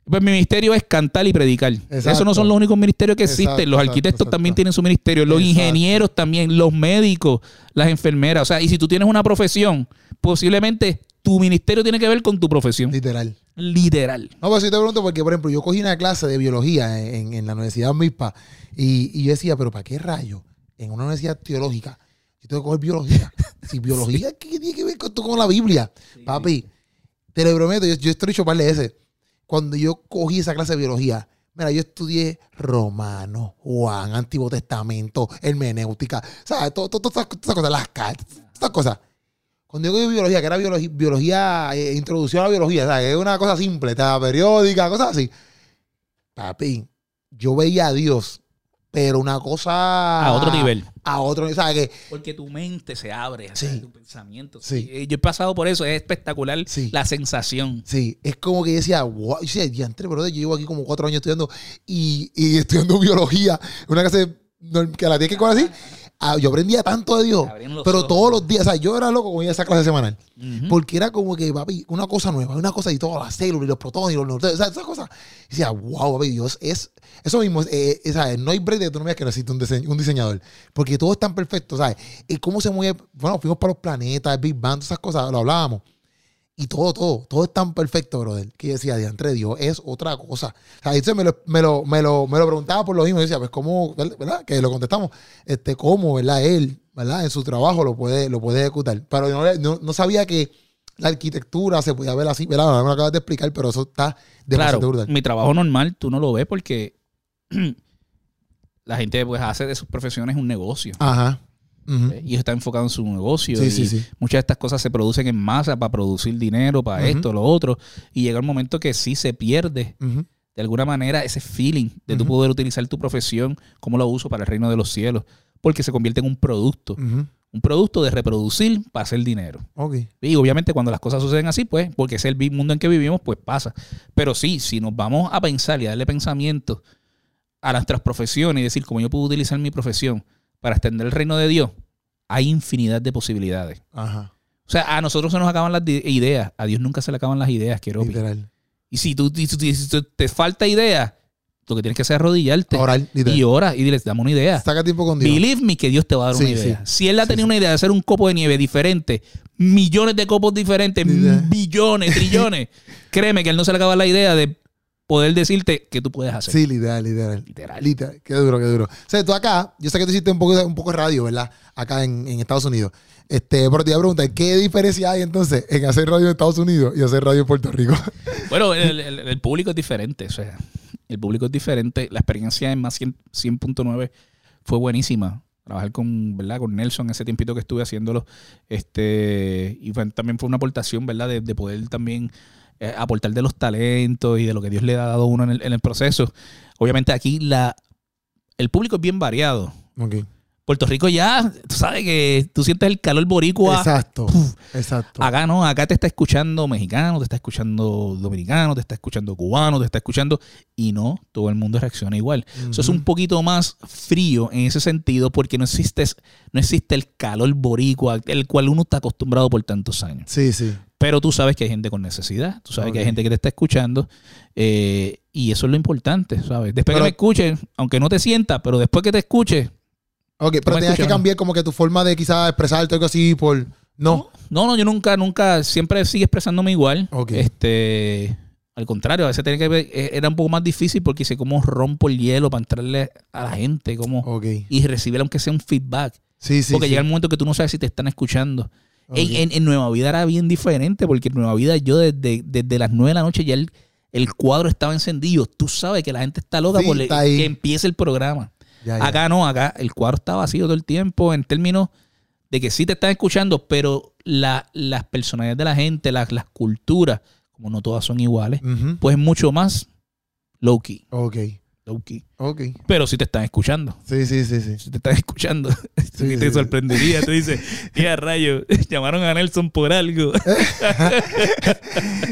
pues, mi ministerio es cantar y predicar. Exacto. Esos no son los únicos ministerios que existen. Exacto, los arquitectos exacto. también tienen su ministerio, los ingenieros también, los médicos, las enfermeras. O sea, y si tú tienes una profesión, posiblemente tu ministerio tiene que ver con tu profesión. Literal. Literal. No, pero sí te pregunto porque, por ejemplo, yo cogí una clase de biología en, en la Universidad MIPA y, y yo decía, pero ¿para qué rayo? En una universidad teológica, yo tengo que coger biología. Si biología, ¿qué tiene que ver con, con la Biblia? Papi, te lo prometo, yo, yo estoy dicho par de ese. Cuando yo cogí esa clase de biología, mira, yo estudié Romano, Juan, Antiguo Testamento, hermenéutica, ¿sabes? Todas estas cosas, las cartas, todas estas cosas. Cuando yo cogí biología, que era biología, biología eh, introducción a la biología, ¿sabes? Que es una cosa simple, tabla periódica, cosas así. Papi, yo veía a Dios, pero una cosa... A otro nivel. A otro nivel, ¿sabes? Que Porque tu mente se abre, Sí. tu pensamiento. Sí. Eh, Yo he pasado por eso, es espectacular Sí. la sensación. Sí, es como que yo decía, wow, yo decía, diantre, brother, yo llevo aquí como cuatro años estudiando y, y estudiando biología, una clase que la tienes que coger así. Ah, yo aprendía tanto de Dios, pero ojos. todos los días, o sea, yo era loco con esa clase semanal, porque era como que, papi, una cosa nueva, una cosa y todas las células y los protones y los neutrones, o sea, esas cosas. Y decía, wow, papi, Dios es, eso mismo, eh, eh, ¿sabes? No hay break de digas que no existe un, dise- un diseñador, porque todo es tan perfecto, ¿sabes? Y cómo se mueve, bueno, fuimos para los planetas, el Big Bang, todas esas cosas, lo hablábamos. Y todo, todo, todo es tan perfecto, brother, que yo decía, diantre, Dios es otra cosa. O sea, entonces me lo, me lo, me lo, me lo preguntaba por lo mismo. Yo decía, pues, ¿cómo, verdad? Que lo contestamos, este, cómo, ¿verdad? Él, ¿verdad? En su trabajo lo puede, lo puede ejecutar. Pero no, no, no sabía que la arquitectura se podía ver así, ¿verdad? Me lo acabas de explicar, pero eso está demasiado Claro, brutal. mi trabajo normal tú no lo ves porque la gente pues hace de sus profesiones un negocio. Ajá. ¿Eh? Y está enfocado en su negocio. Sí, y sí, sí. Muchas de estas cosas se producen en masa para producir dinero, para Ujú. esto, lo otro. Y llega un momento que sí se pierde de alguna manera ese feeling de tú Ujú. poder utilizar tu profesión, como lo uso para el reino de los cielos, porque se convierte en un producto. Un producto de reproducir para hacer dinero. Y obviamente cuando las cosas suceden así, pues, porque es el mundo en que vivimos, pues pasa. Pero sí, si nos vamos a pensar y a darle pensamiento a nuestras profesiones y decir cómo yo puedo utilizar mi profesión para extender el reino de Dios, hay infinidad de posibilidades. Ajá. O sea, a nosotros se nos acaban las ideas, a Dios nunca se le acaban las ideas, quiero Literal. Y si tú, si- tú- te falta idea, lo que tienes que hacer es arrodillarte Orar, literal. y ora y diles, dame una idea. Saca tiempo con Dios. Believe me que Dios te va a dar Sí, una idea. sí. Si él ha tenido sí. una idea de hacer un copo de nieve diferente, millones de copos diferentes, billones, trillones, créeme que él no se le acaba la idea de poder decirte qué tú puedes hacer. Sí, literal, literal. Literal. Literal. Qué duro, qué duro. O sea, tú acá, yo sé que tú hiciste un poco un poco de radio, ¿verdad? Acá en, en Estados Unidos. Este, pero te iba a preguntar, ¿qué diferencia hay entonces en hacer radio en Estados Unidos y hacer radio en Puerto Rico? Bueno, el, el- el público es diferente, o sea, el público es diferente. La experiencia en más 100 100.9 fue buenísima. Trabajar con, ¿verdad? Con Nelson ese tiempito que estuve haciéndolo. Este, y fue- también fue una aportación, ¿verdad? De, de poder también eh, aportar de los talentos y de lo que Dios le ha dado a uno en el, en el proceso. Obviamente aquí la, el público es bien variado. Puerto Rico ya, tú sabes que tú sientes el calor boricua. Exacto. Exacto. Acá no, acá te está escuchando mexicano, te está escuchando dominicano, te está escuchando cubano, te está escuchando y no, todo el mundo reacciona igual. Eso es un poquito más frío en ese sentido porque no existe, no existe el calor boricua, el cual uno está acostumbrado por tantos años. Sí, sí. Pero tú sabes que hay gente con necesidad, tú sabes que hay gente que te está escuchando eh, y eso es lo importante, ¿sabes? Después Pero- que me escuchen, aunque no te sienta, pero después que te escuche, Ok, pero tenías que cambiar como que tu forma de quizás expresarte algo así por... No. No, no, yo nunca, nunca, siempre sigue expresándome igual. Ok. Este, al contrario, a veces tenía que ver- eh, era un poco más difícil porque sé cómo rompo el hielo para entrarle a la gente, como Ok. y recibir aunque sea un feedback. Sí, sí. porque sí. llega el momento que tú no sabes si te están escuchando. En, en- en Nueva Vida era bien diferente porque en Nueva Vida yo desde, desde las 9 de la noche ya el, el cuadro estaba encendido. Tú sabes que la gente está loca por está que empiece el programa. Ya, ya. Acá no, acá el cuadro está vacío todo el tiempo en términos de que sí te están escuchando, pero la- las personalidades de la gente, las, las culturas, como no todas son iguales, Ujú. pues es mucho más low key, Ok, ok. Pero sí te están escuchando. Sí, sí, sí, sí. Si te están escuchando, Sí, te sí, sorprendería. Tú dices, mira, rayo, llamaron a Nelson por algo.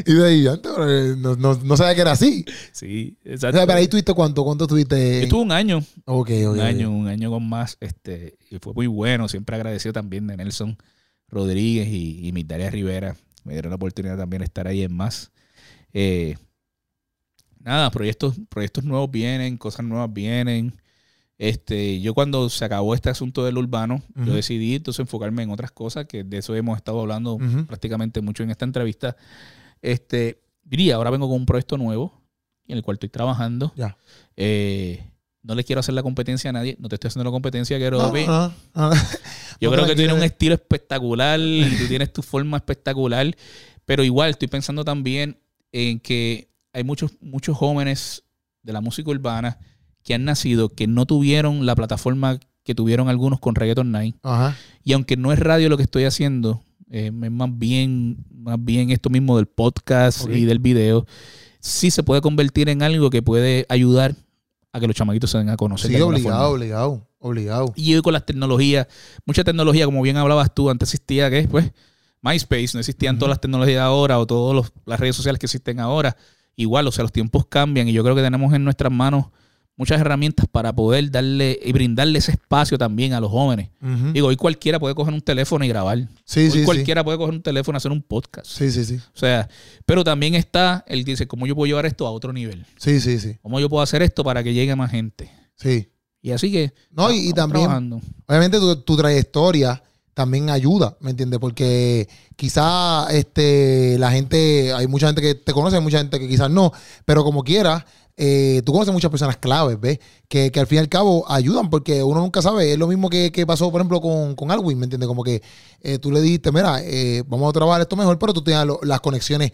Y de ahí, antes, eh, no, no, no sabía que era así. sí, O exacto. sea, pero ahí tuviste cuánto, cuánto tuviste. Yo estuve un año, Ok, ok. un año, un año con más, este, y fue muy bueno. Siempre agradecido también de Nelson Rodríguez y, y Migdalia Rivera. Me dieron la oportunidad también de estar ahí en más. Eh, nada, proyectos, proyectos nuevos vienen, cosas nuevas vienen. Este, yo cuando se acabó este asunto del urbano, Ujú. yo decidí entonces enfocarme en otras cosas, que de eso hemos estado hablando Ujú. prácticamente mucho en esta entrevista. Este, diría, ahora vengo con un proyecto nuevo en el cual estoy trabajando. Ya. Eh, no le quiero hacer la competencia a nadie, no te estoy haciendo la competencia, quiero No, no, no. yo creo que tranquilo. tienes un estilo espectacular, y tú tienes tu forma espectacular, pero igual estoy pensando también en que hay muchos, muchos jóvenes de la música urbana que han nacido que no tuvieron la plataforma que tuvieron algunos con Reggaeton Night. Ajá. Y aunque no es radio lo que estoy haciendo, eh, es más bien, más bien esto mismo del podcast y del video, sí se puede convertir en algo que puede ayudar a que los chamaquitos se den a conocer. Sí, obligado, forma. obligado, obligado. Y hoy con las tecnologías, mucha tecnología, como bien hablabas tú, antes existía que pues MySpace, no existían todas las tecnologías ahora o todas las redes sociales que existen ahora. Igual, o sea, los tiempos cambian y yo creo que tenemos en nuestras manos muchas herramientas para poder darle y brindarle ese espacio también a los jóvenes. Digo, hoy cualquiera puede coger un teléfono y grabar. Sí, hoy sí, sí. cualquiera puede coger un teléfono y hacer un podcast. Sí, sí, sí. O sea, pero también está, él dice, ¿cómo yo puedo llevar esto a otro nivel? Sí, sí, sí. ¿Cómo yo puedo hacer esto para que llegue más gente? Sí. Y así que... No, y, también, trabajando. obviamente, tu, tu trayectoria también ayuda, ¿me entiendes? Porque quizá este, la gente, hay mucha gente que te conoce, hay mucha gente que quizás no, pero como quiera, eh, tú conoces muchas personas claves, ¿ves? Que, que al fin y al cabo ayudan porque uno nunca sabe. Es lo mismo que, que pasó, por ejemplo, con, con Alwin, ¿me entiendes? Como que eh, tú le dijiste, mira, eh, vamos a trabajar esto mejor, pero tú tenías las conexiones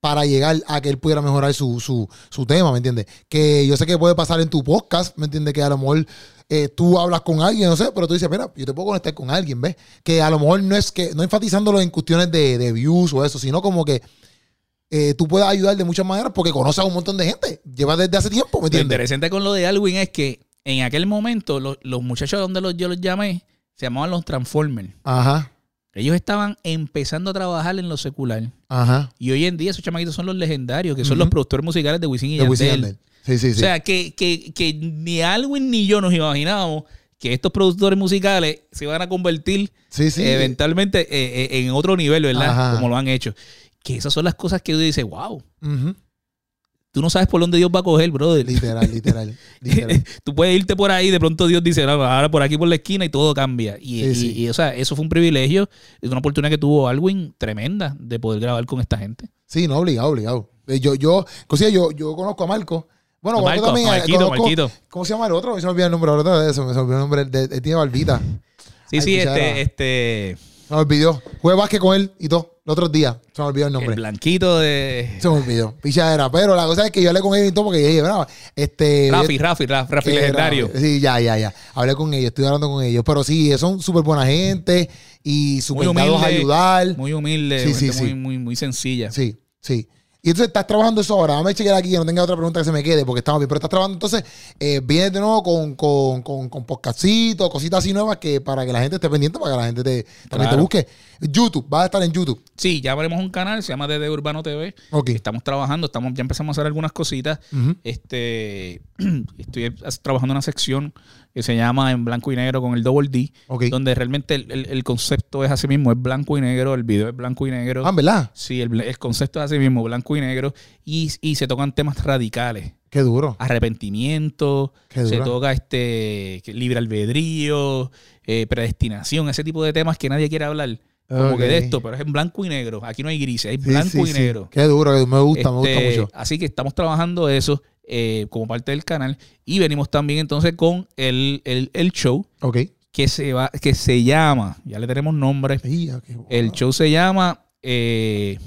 para llegar a que él pudiera mejorar su, su, su tema, ¿me entiendes? Que yo sé que puede pasar en tu podcast, ¿me entiendes? Que a lo mejor eh, tú hablas con alguien, no sé, pero tú dices, mira, yo te puedo conectar con alguien, ¿ves? Que a lo mejor no es que, no enfatizándolo en cuestiones de, de views o eso, sino como que eh, tú puedes ayudar de muchas maneras porque conoces a un montón de gente. Llevas desde hace tiempo, ¿me Lo entiendes? interesante con lo de Alwin es que en aquel momento los, los muchachos donde los, yo los llamé se llamaban los Transformers. Ajá, Ellos estaban empezando a trabajar en lo secular. ajá. Y hoy en día esos chamaquitos son los legendarios, que son los productores musicales de Wisin y De Wisin y Yandel. Yandel. Sí, sí, sí. O sea, que, que, que ni Alwin ni yo nos imaginábamos que estos productores musicales se iban a convertir sí, sí. eventualmente eh, eh, en otro nivel, ¿verdad? Ajá. Como lo han hecho. Que esas son las cosas que uno dice, wow, Ujú. tú no sabes por dónde Dios va a coger, brother. Literal, literal. literal. Tú puedes irte por ahí, de pronto Dios dice, "No, ahora por aquí por la esquina y todo cambia. Y, Sí, y- sí. y, o sea, eso fue un privilegio, es una oportunidad que tuvo Alwin tremenda de poder grabar con esta gente. Sí, no, obligado, obligado. Eh, Yo, yo, yo, yo conozco a Marco. Bueno, Marco, también Marquito, conozco- Marquito. ¿Cómo se llama el otro? Se me olvidó el nombre ahorita de eso. Me se me olvidó el nombre. de- de- tiene barbita. Sí, Ay, sí, este, este, Se me olvidó. Jugué básquet con él y todo. Los otros días. Se me olvidó el el nombre. blanquito de Se me olvidó. Pichadera. Pero la cosa es que yo hablé con él y todo porque dije, brava, este. Rafi, Rafi, Rafi, Rafi eh, legendario. Rafi. Sí, ya, ya, ya. Hablé con ellos, estoy hablando con ellos. Pero sí, son súper buena gente y súper dados a ayudar. Muy humilde, Sí, sí, sí. Muy, muy, muy sencilla. Sí, sí. Y entonces estás trabajando eso ahora. Dame chequear aquí que no tenga otra pregunta que se me quede porque estamos bien. Pero estás trabajando entonces, eh, vienes de nuevo con, con, con, con podcastcitos, cositas así nuevas que para que la gente esté pendiente, para que la gente te, también te busque. YouTube, vas a estar en YouTube. Sí, ya abrimos un canal, se llama Desde Urbano TV. Ok. Estamos trabajando, estamos, ya empezamos a hacer algunas cositas. Este, estoy trabajando en una sección que se llama En Blanco y Negro con el Double D, donde realmente el, el- el concepto es así mismo, es blanco y negro, el video es blanco y negro. Ah, ¿verdad? Sí, el, el concepto es así mismo, blanco y negro, y, y se tocan temas radicales. Qué duro. Arrepentimiento, Qué se dura. toca este libre albedrío, eh, predestinación, ese tipo de temas que nadie quiere hablar. Como que de esto, pero es en blanco y negro. Aquí no hay grises, hay blanco sí, y sí. negro. Qué duro, me gusta, me gusta Este, mucho. Así que estamos trabajando eso eh, como parte del canal. Y venimos también entonces con el, el- el show Ok. que se va, que se llama, ya le tenemos nombre. El show se llama eh,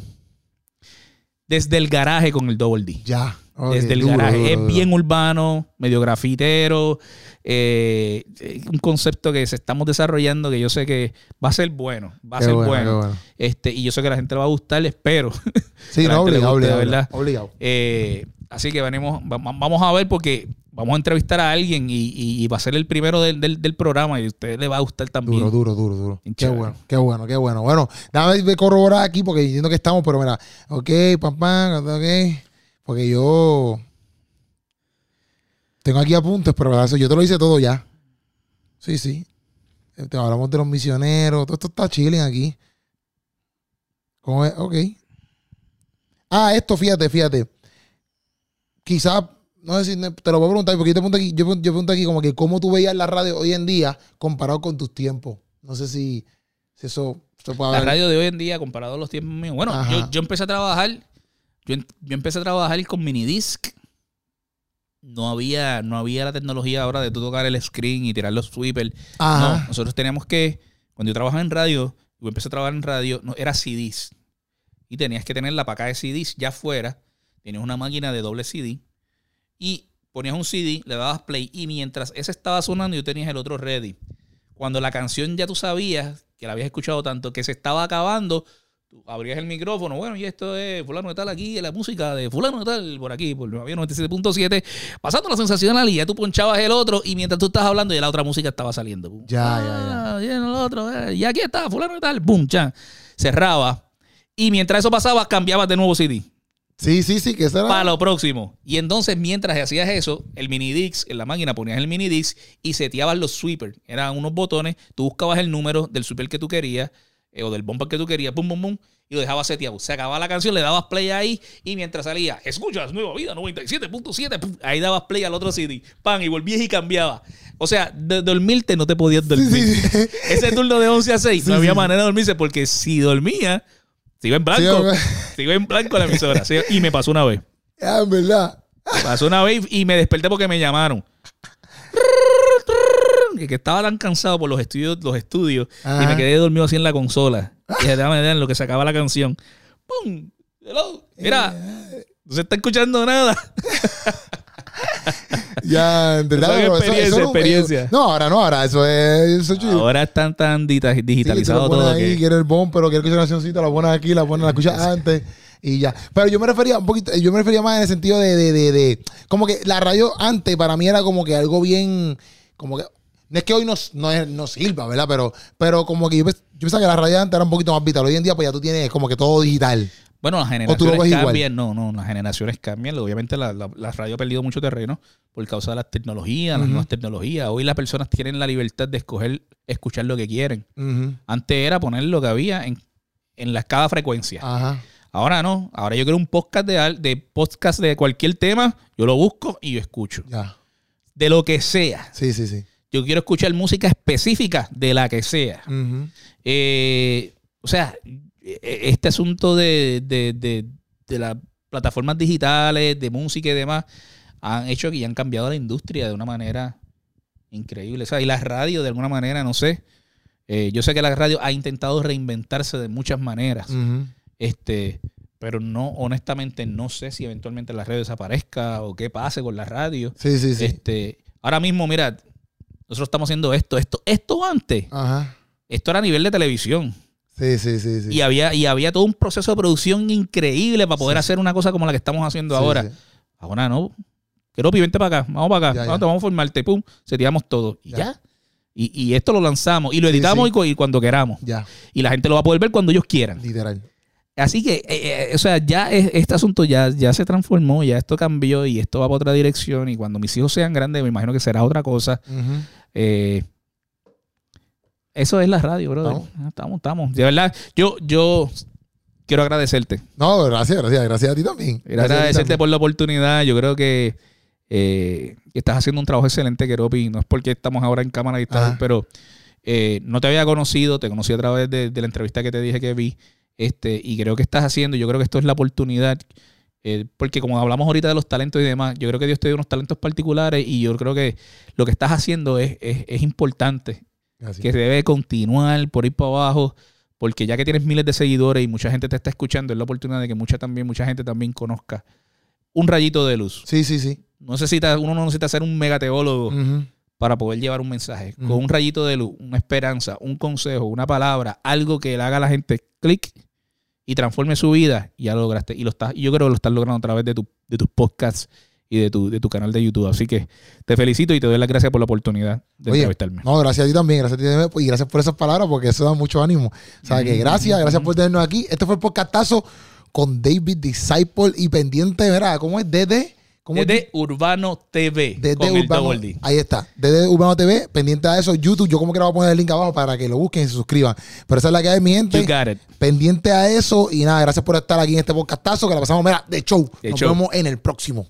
Desde el garaje con el Double D. Ya. Desde el duro, garaje. duro, es bien urbano, medio grafitero. Eh, un concepto que se estamos desarrollando que yo sé que va a ser bueno. Va a Qué ser bueno, bueno. qué bueno. Este, y yo sé que a la gente le va a gustar, espero. Sí, no, obligado, guste, obligado, verdad. obligado. Eh, así que venimos, va- va- vamos a ver porque vamos a entrevistar a alguien y, y- y va a ser el primero del, del- del programa y a usted le va a gustar también. Duro, duro, duro, duro. Qué bueno, qué bueno, qué bueno. Bueno, de corroborar aquí porque entiendo que estamos, pero mira, ok, papá, ok. Porque yo tengo aquí apuntes, pero eso yo te lo hice todo ya. Sí, sí. Te hablamos de los misioneros, todo esto está chilling aquí. ¿Cómo es? Ok. Ah, esto, fíjate, fíjate. Quizás, no sé si te lo voy a preguntar, porque yo te pregunto aquí, yo, yo pregunto aquí como que cómo tú veías la radio hoy en día comparado con tus tiempos. No sé si, si eso se puede La hablar. radio de hoy en día, comparado a los tiempos míos. Bueno, yo, yo empecé a trabajar, yo, en- yo empecé a trabajar con minidisc. No había, no había la tecnología ahora de tú tocar el screen y tirar los sweepers. No, nosotros teníamos que, cuando yo trabajaba en radio, yo empecé a trabajar en radio, no, era CDs. Y tenías que tener la paca de CDs ya afuera. Tenías una máquina de doble CD. Y ponías un CD, le dabas play. Y mientras ese estaba sonando, yo tenías el otro ready. Cuando la canción ya tú sabías, que la habías escuchado tanto, que se estaba acabando, tú abrías el micrófono. Bueno, y esto es fulano de tal aquí, la música de fulano de tal por aquí, por Nueva York 97.7. Pasando la sensacional y ya tú ponchabas el otro. Y mientras tú estabas hablando, ya la otra música estaba saliendo. Pum. Ya, ya, Ah, viene el otro, eh, y aquí está, fulano de tal, boom, ya. Cerraba. Y mientras eso pasaba, cambiabas de nuevo CD Sí, sí, sí, que eso era. para lo próximo. Y entonces, mientras hacías eso, el mini Dix, en la máquina ponías el mini Dix y seteabas los sweepers. Eran unos botones, tú buscabas el número del sweeper que tú querías eh, o del bumper que tú querías, pum, pum, pum, y lo dejabas seteado. Se acababa la canción, le dabas play ahí y mientras salía, escuchas Nueva Vida 97.7, pum, ahí dabas play al otro CD, pan, y volvías y cambiaba. O sea, de dormirte no te podías dormir. sí, sí. Ese turno de 11 a 6 Sí, no había manera de dormirse porque si dormía, se iba en blanco. se iba en blanco la emisora. Y me pasó una vez. Ah, en verdad. Pasó una vez y me desperté porque me llamaron. Que estaba tan cansado por los estudios, los estudios y me quedé dormido así en la consola. Y déjame ver en lo que se acaba la canción. ¡Pum! Hello. Mira, no se está escuchando nada. Ya, en verdad. Son pero experiencia, no- experiencia. No, ahora no, ahora eso es. Eso es. Ahora están tan dita- Sí, todo ahí, que quieres el bomb, pero quieres escuchar una cancioncita, la pones aquí, la pones, la escuchas antes y ya. Pero yo me refería un poquito, yo me refería más en el sentido de, de, de, de- como que la radio antes para mí era como que algo bien, como que, no es que hoy no, no, es- no sirva, ¿verdad? Pero, pero como que yo, yo pensaba que la radio antes era un poquito más vital. Hoy en día pues ya tú tienes como que todo digital. Bueno, las generaciones cambian. No, no, las generaciones cambian. Obviamente la, la- la radio ha perdido mucho terreno por causa de las tecnologías, las nuevas tecnologías. Hoy las personas tienen la libertad de escoger, escuchar lo que quieren. Antes era poner lo que había en, en la cada frecuencia. Ajá. Ahora no. Ahora yo quiero un podcast de, al- de podcast de cualquier tema. Yo lo busco y yo escucho. Ya. De lo que sea. Sí, sí, sí. Yo quiero escuchar música específica de la que sea. Eh, o sea, e- este asunto de, de, de- de las plataformas digitales, de música y demás, han hecho que ya han cambiado la industria de una manera increíble. O sea, y la radio, de alguna manera, no sé. eh, yo sé que la radio ha intentado reinventarse de muchas maneras. Este, pero no, honestamente, no sé si eventualmente la radio desaparezca o qué pase con la radio. Sí, sí, sí. Este, ahora mismo, mira, nosotros estamos haciendo esto, esto, esto antes, Ajá. esto era a nivel de televisión. Sí, sí, sí, sí. Y había, y había todo un proceso de producción increíble para poder Sí. hacer una cosa como la que estamos haciendo Sí, ahora. Ahora no. Quiero vente para acá, vamos para acá, Ya, vamos, ya. vamos a formarte, pum, seteamos todo. Y Ya. ya. Y, y esto lo lanzamos y lo editamos. Y, cu- y cuando queramos. Ya, Y la gente lo va a poder ver cuando ellos quieran. literal. Así que, eh, eh, o sea, ya es- este asunto ya, ya se transformó, ya esto cambió y esto va para otra dirección. Y cuando mis hijos sean grandes, me imagino que será otra cosa. Ujú. Eh, eso es la radio, brother. Estamos. Ah, Estamos, estamos. De verdad, yo, yo quiero agradecerte. No, gracias, gracias. Gracias a ti también. Gracias a ti agradecerte también. por la oportunidad. Yo creo que eh, estás haciendo un trabajo excelente, Keropi. No es porque estamos ahora en cámara y tal, pero eh, no te había conocido, te conocí a través de, de la entrevista que te dije que vi. Este, y creo que estás haciendo, yo creo que esto es la oportunidad. Eh, porque como hablamos ahorita de los talentos y demás, yo creo que Dios te dio unos talentos particulares y yo creo que lo que estás haciendo es, es, es importante que se debe continuar por ir para abajo, porque ya que tienes miles de seguidores y mucha gente te está escuchando, es la oportunidad de que mucha también mucha gente también conozca un rayito de luz. Sí, sí, sí. No necesita, uno no necesita ser un megateólogo para poder llevar un mensaje. Con un rayito de luz, una esperanza, un consejo, una palabra, algo que le haga a la gente clic y transforme su vida, ya lo lograste. Y lo estás, y yo creo que lo estás logrando a través de, tu, de tus podcasts y de tu, de tu canal de YouTube. Así que te felicito y te doy las gracias por la oportunidad de Oye, entrevistarme. No, gracias a ti también, gracias a ti también, y gracias por esas palabras porque eso da mucho ánimo. O sea que gracias, gracias por tenernos aquí. Este fue el podcastazo con David Disciple y pendiente, ¿verdad? ¿Cómo es? DD. ¿Cómo Urbano TV Desde con el Urbano, D. ahí está, desde Urbano TV, pendiente a eso, YouTube, yo como que le voy a poner el link abajo para que lo busquen y se suscriban. Pero esa es la que hay, mi gente. You got it. Pendiente a eso y nada, gracias por estar aquí en este podcastazo que la pasamos, mira, de show. De Nos show. vemos en el próximo.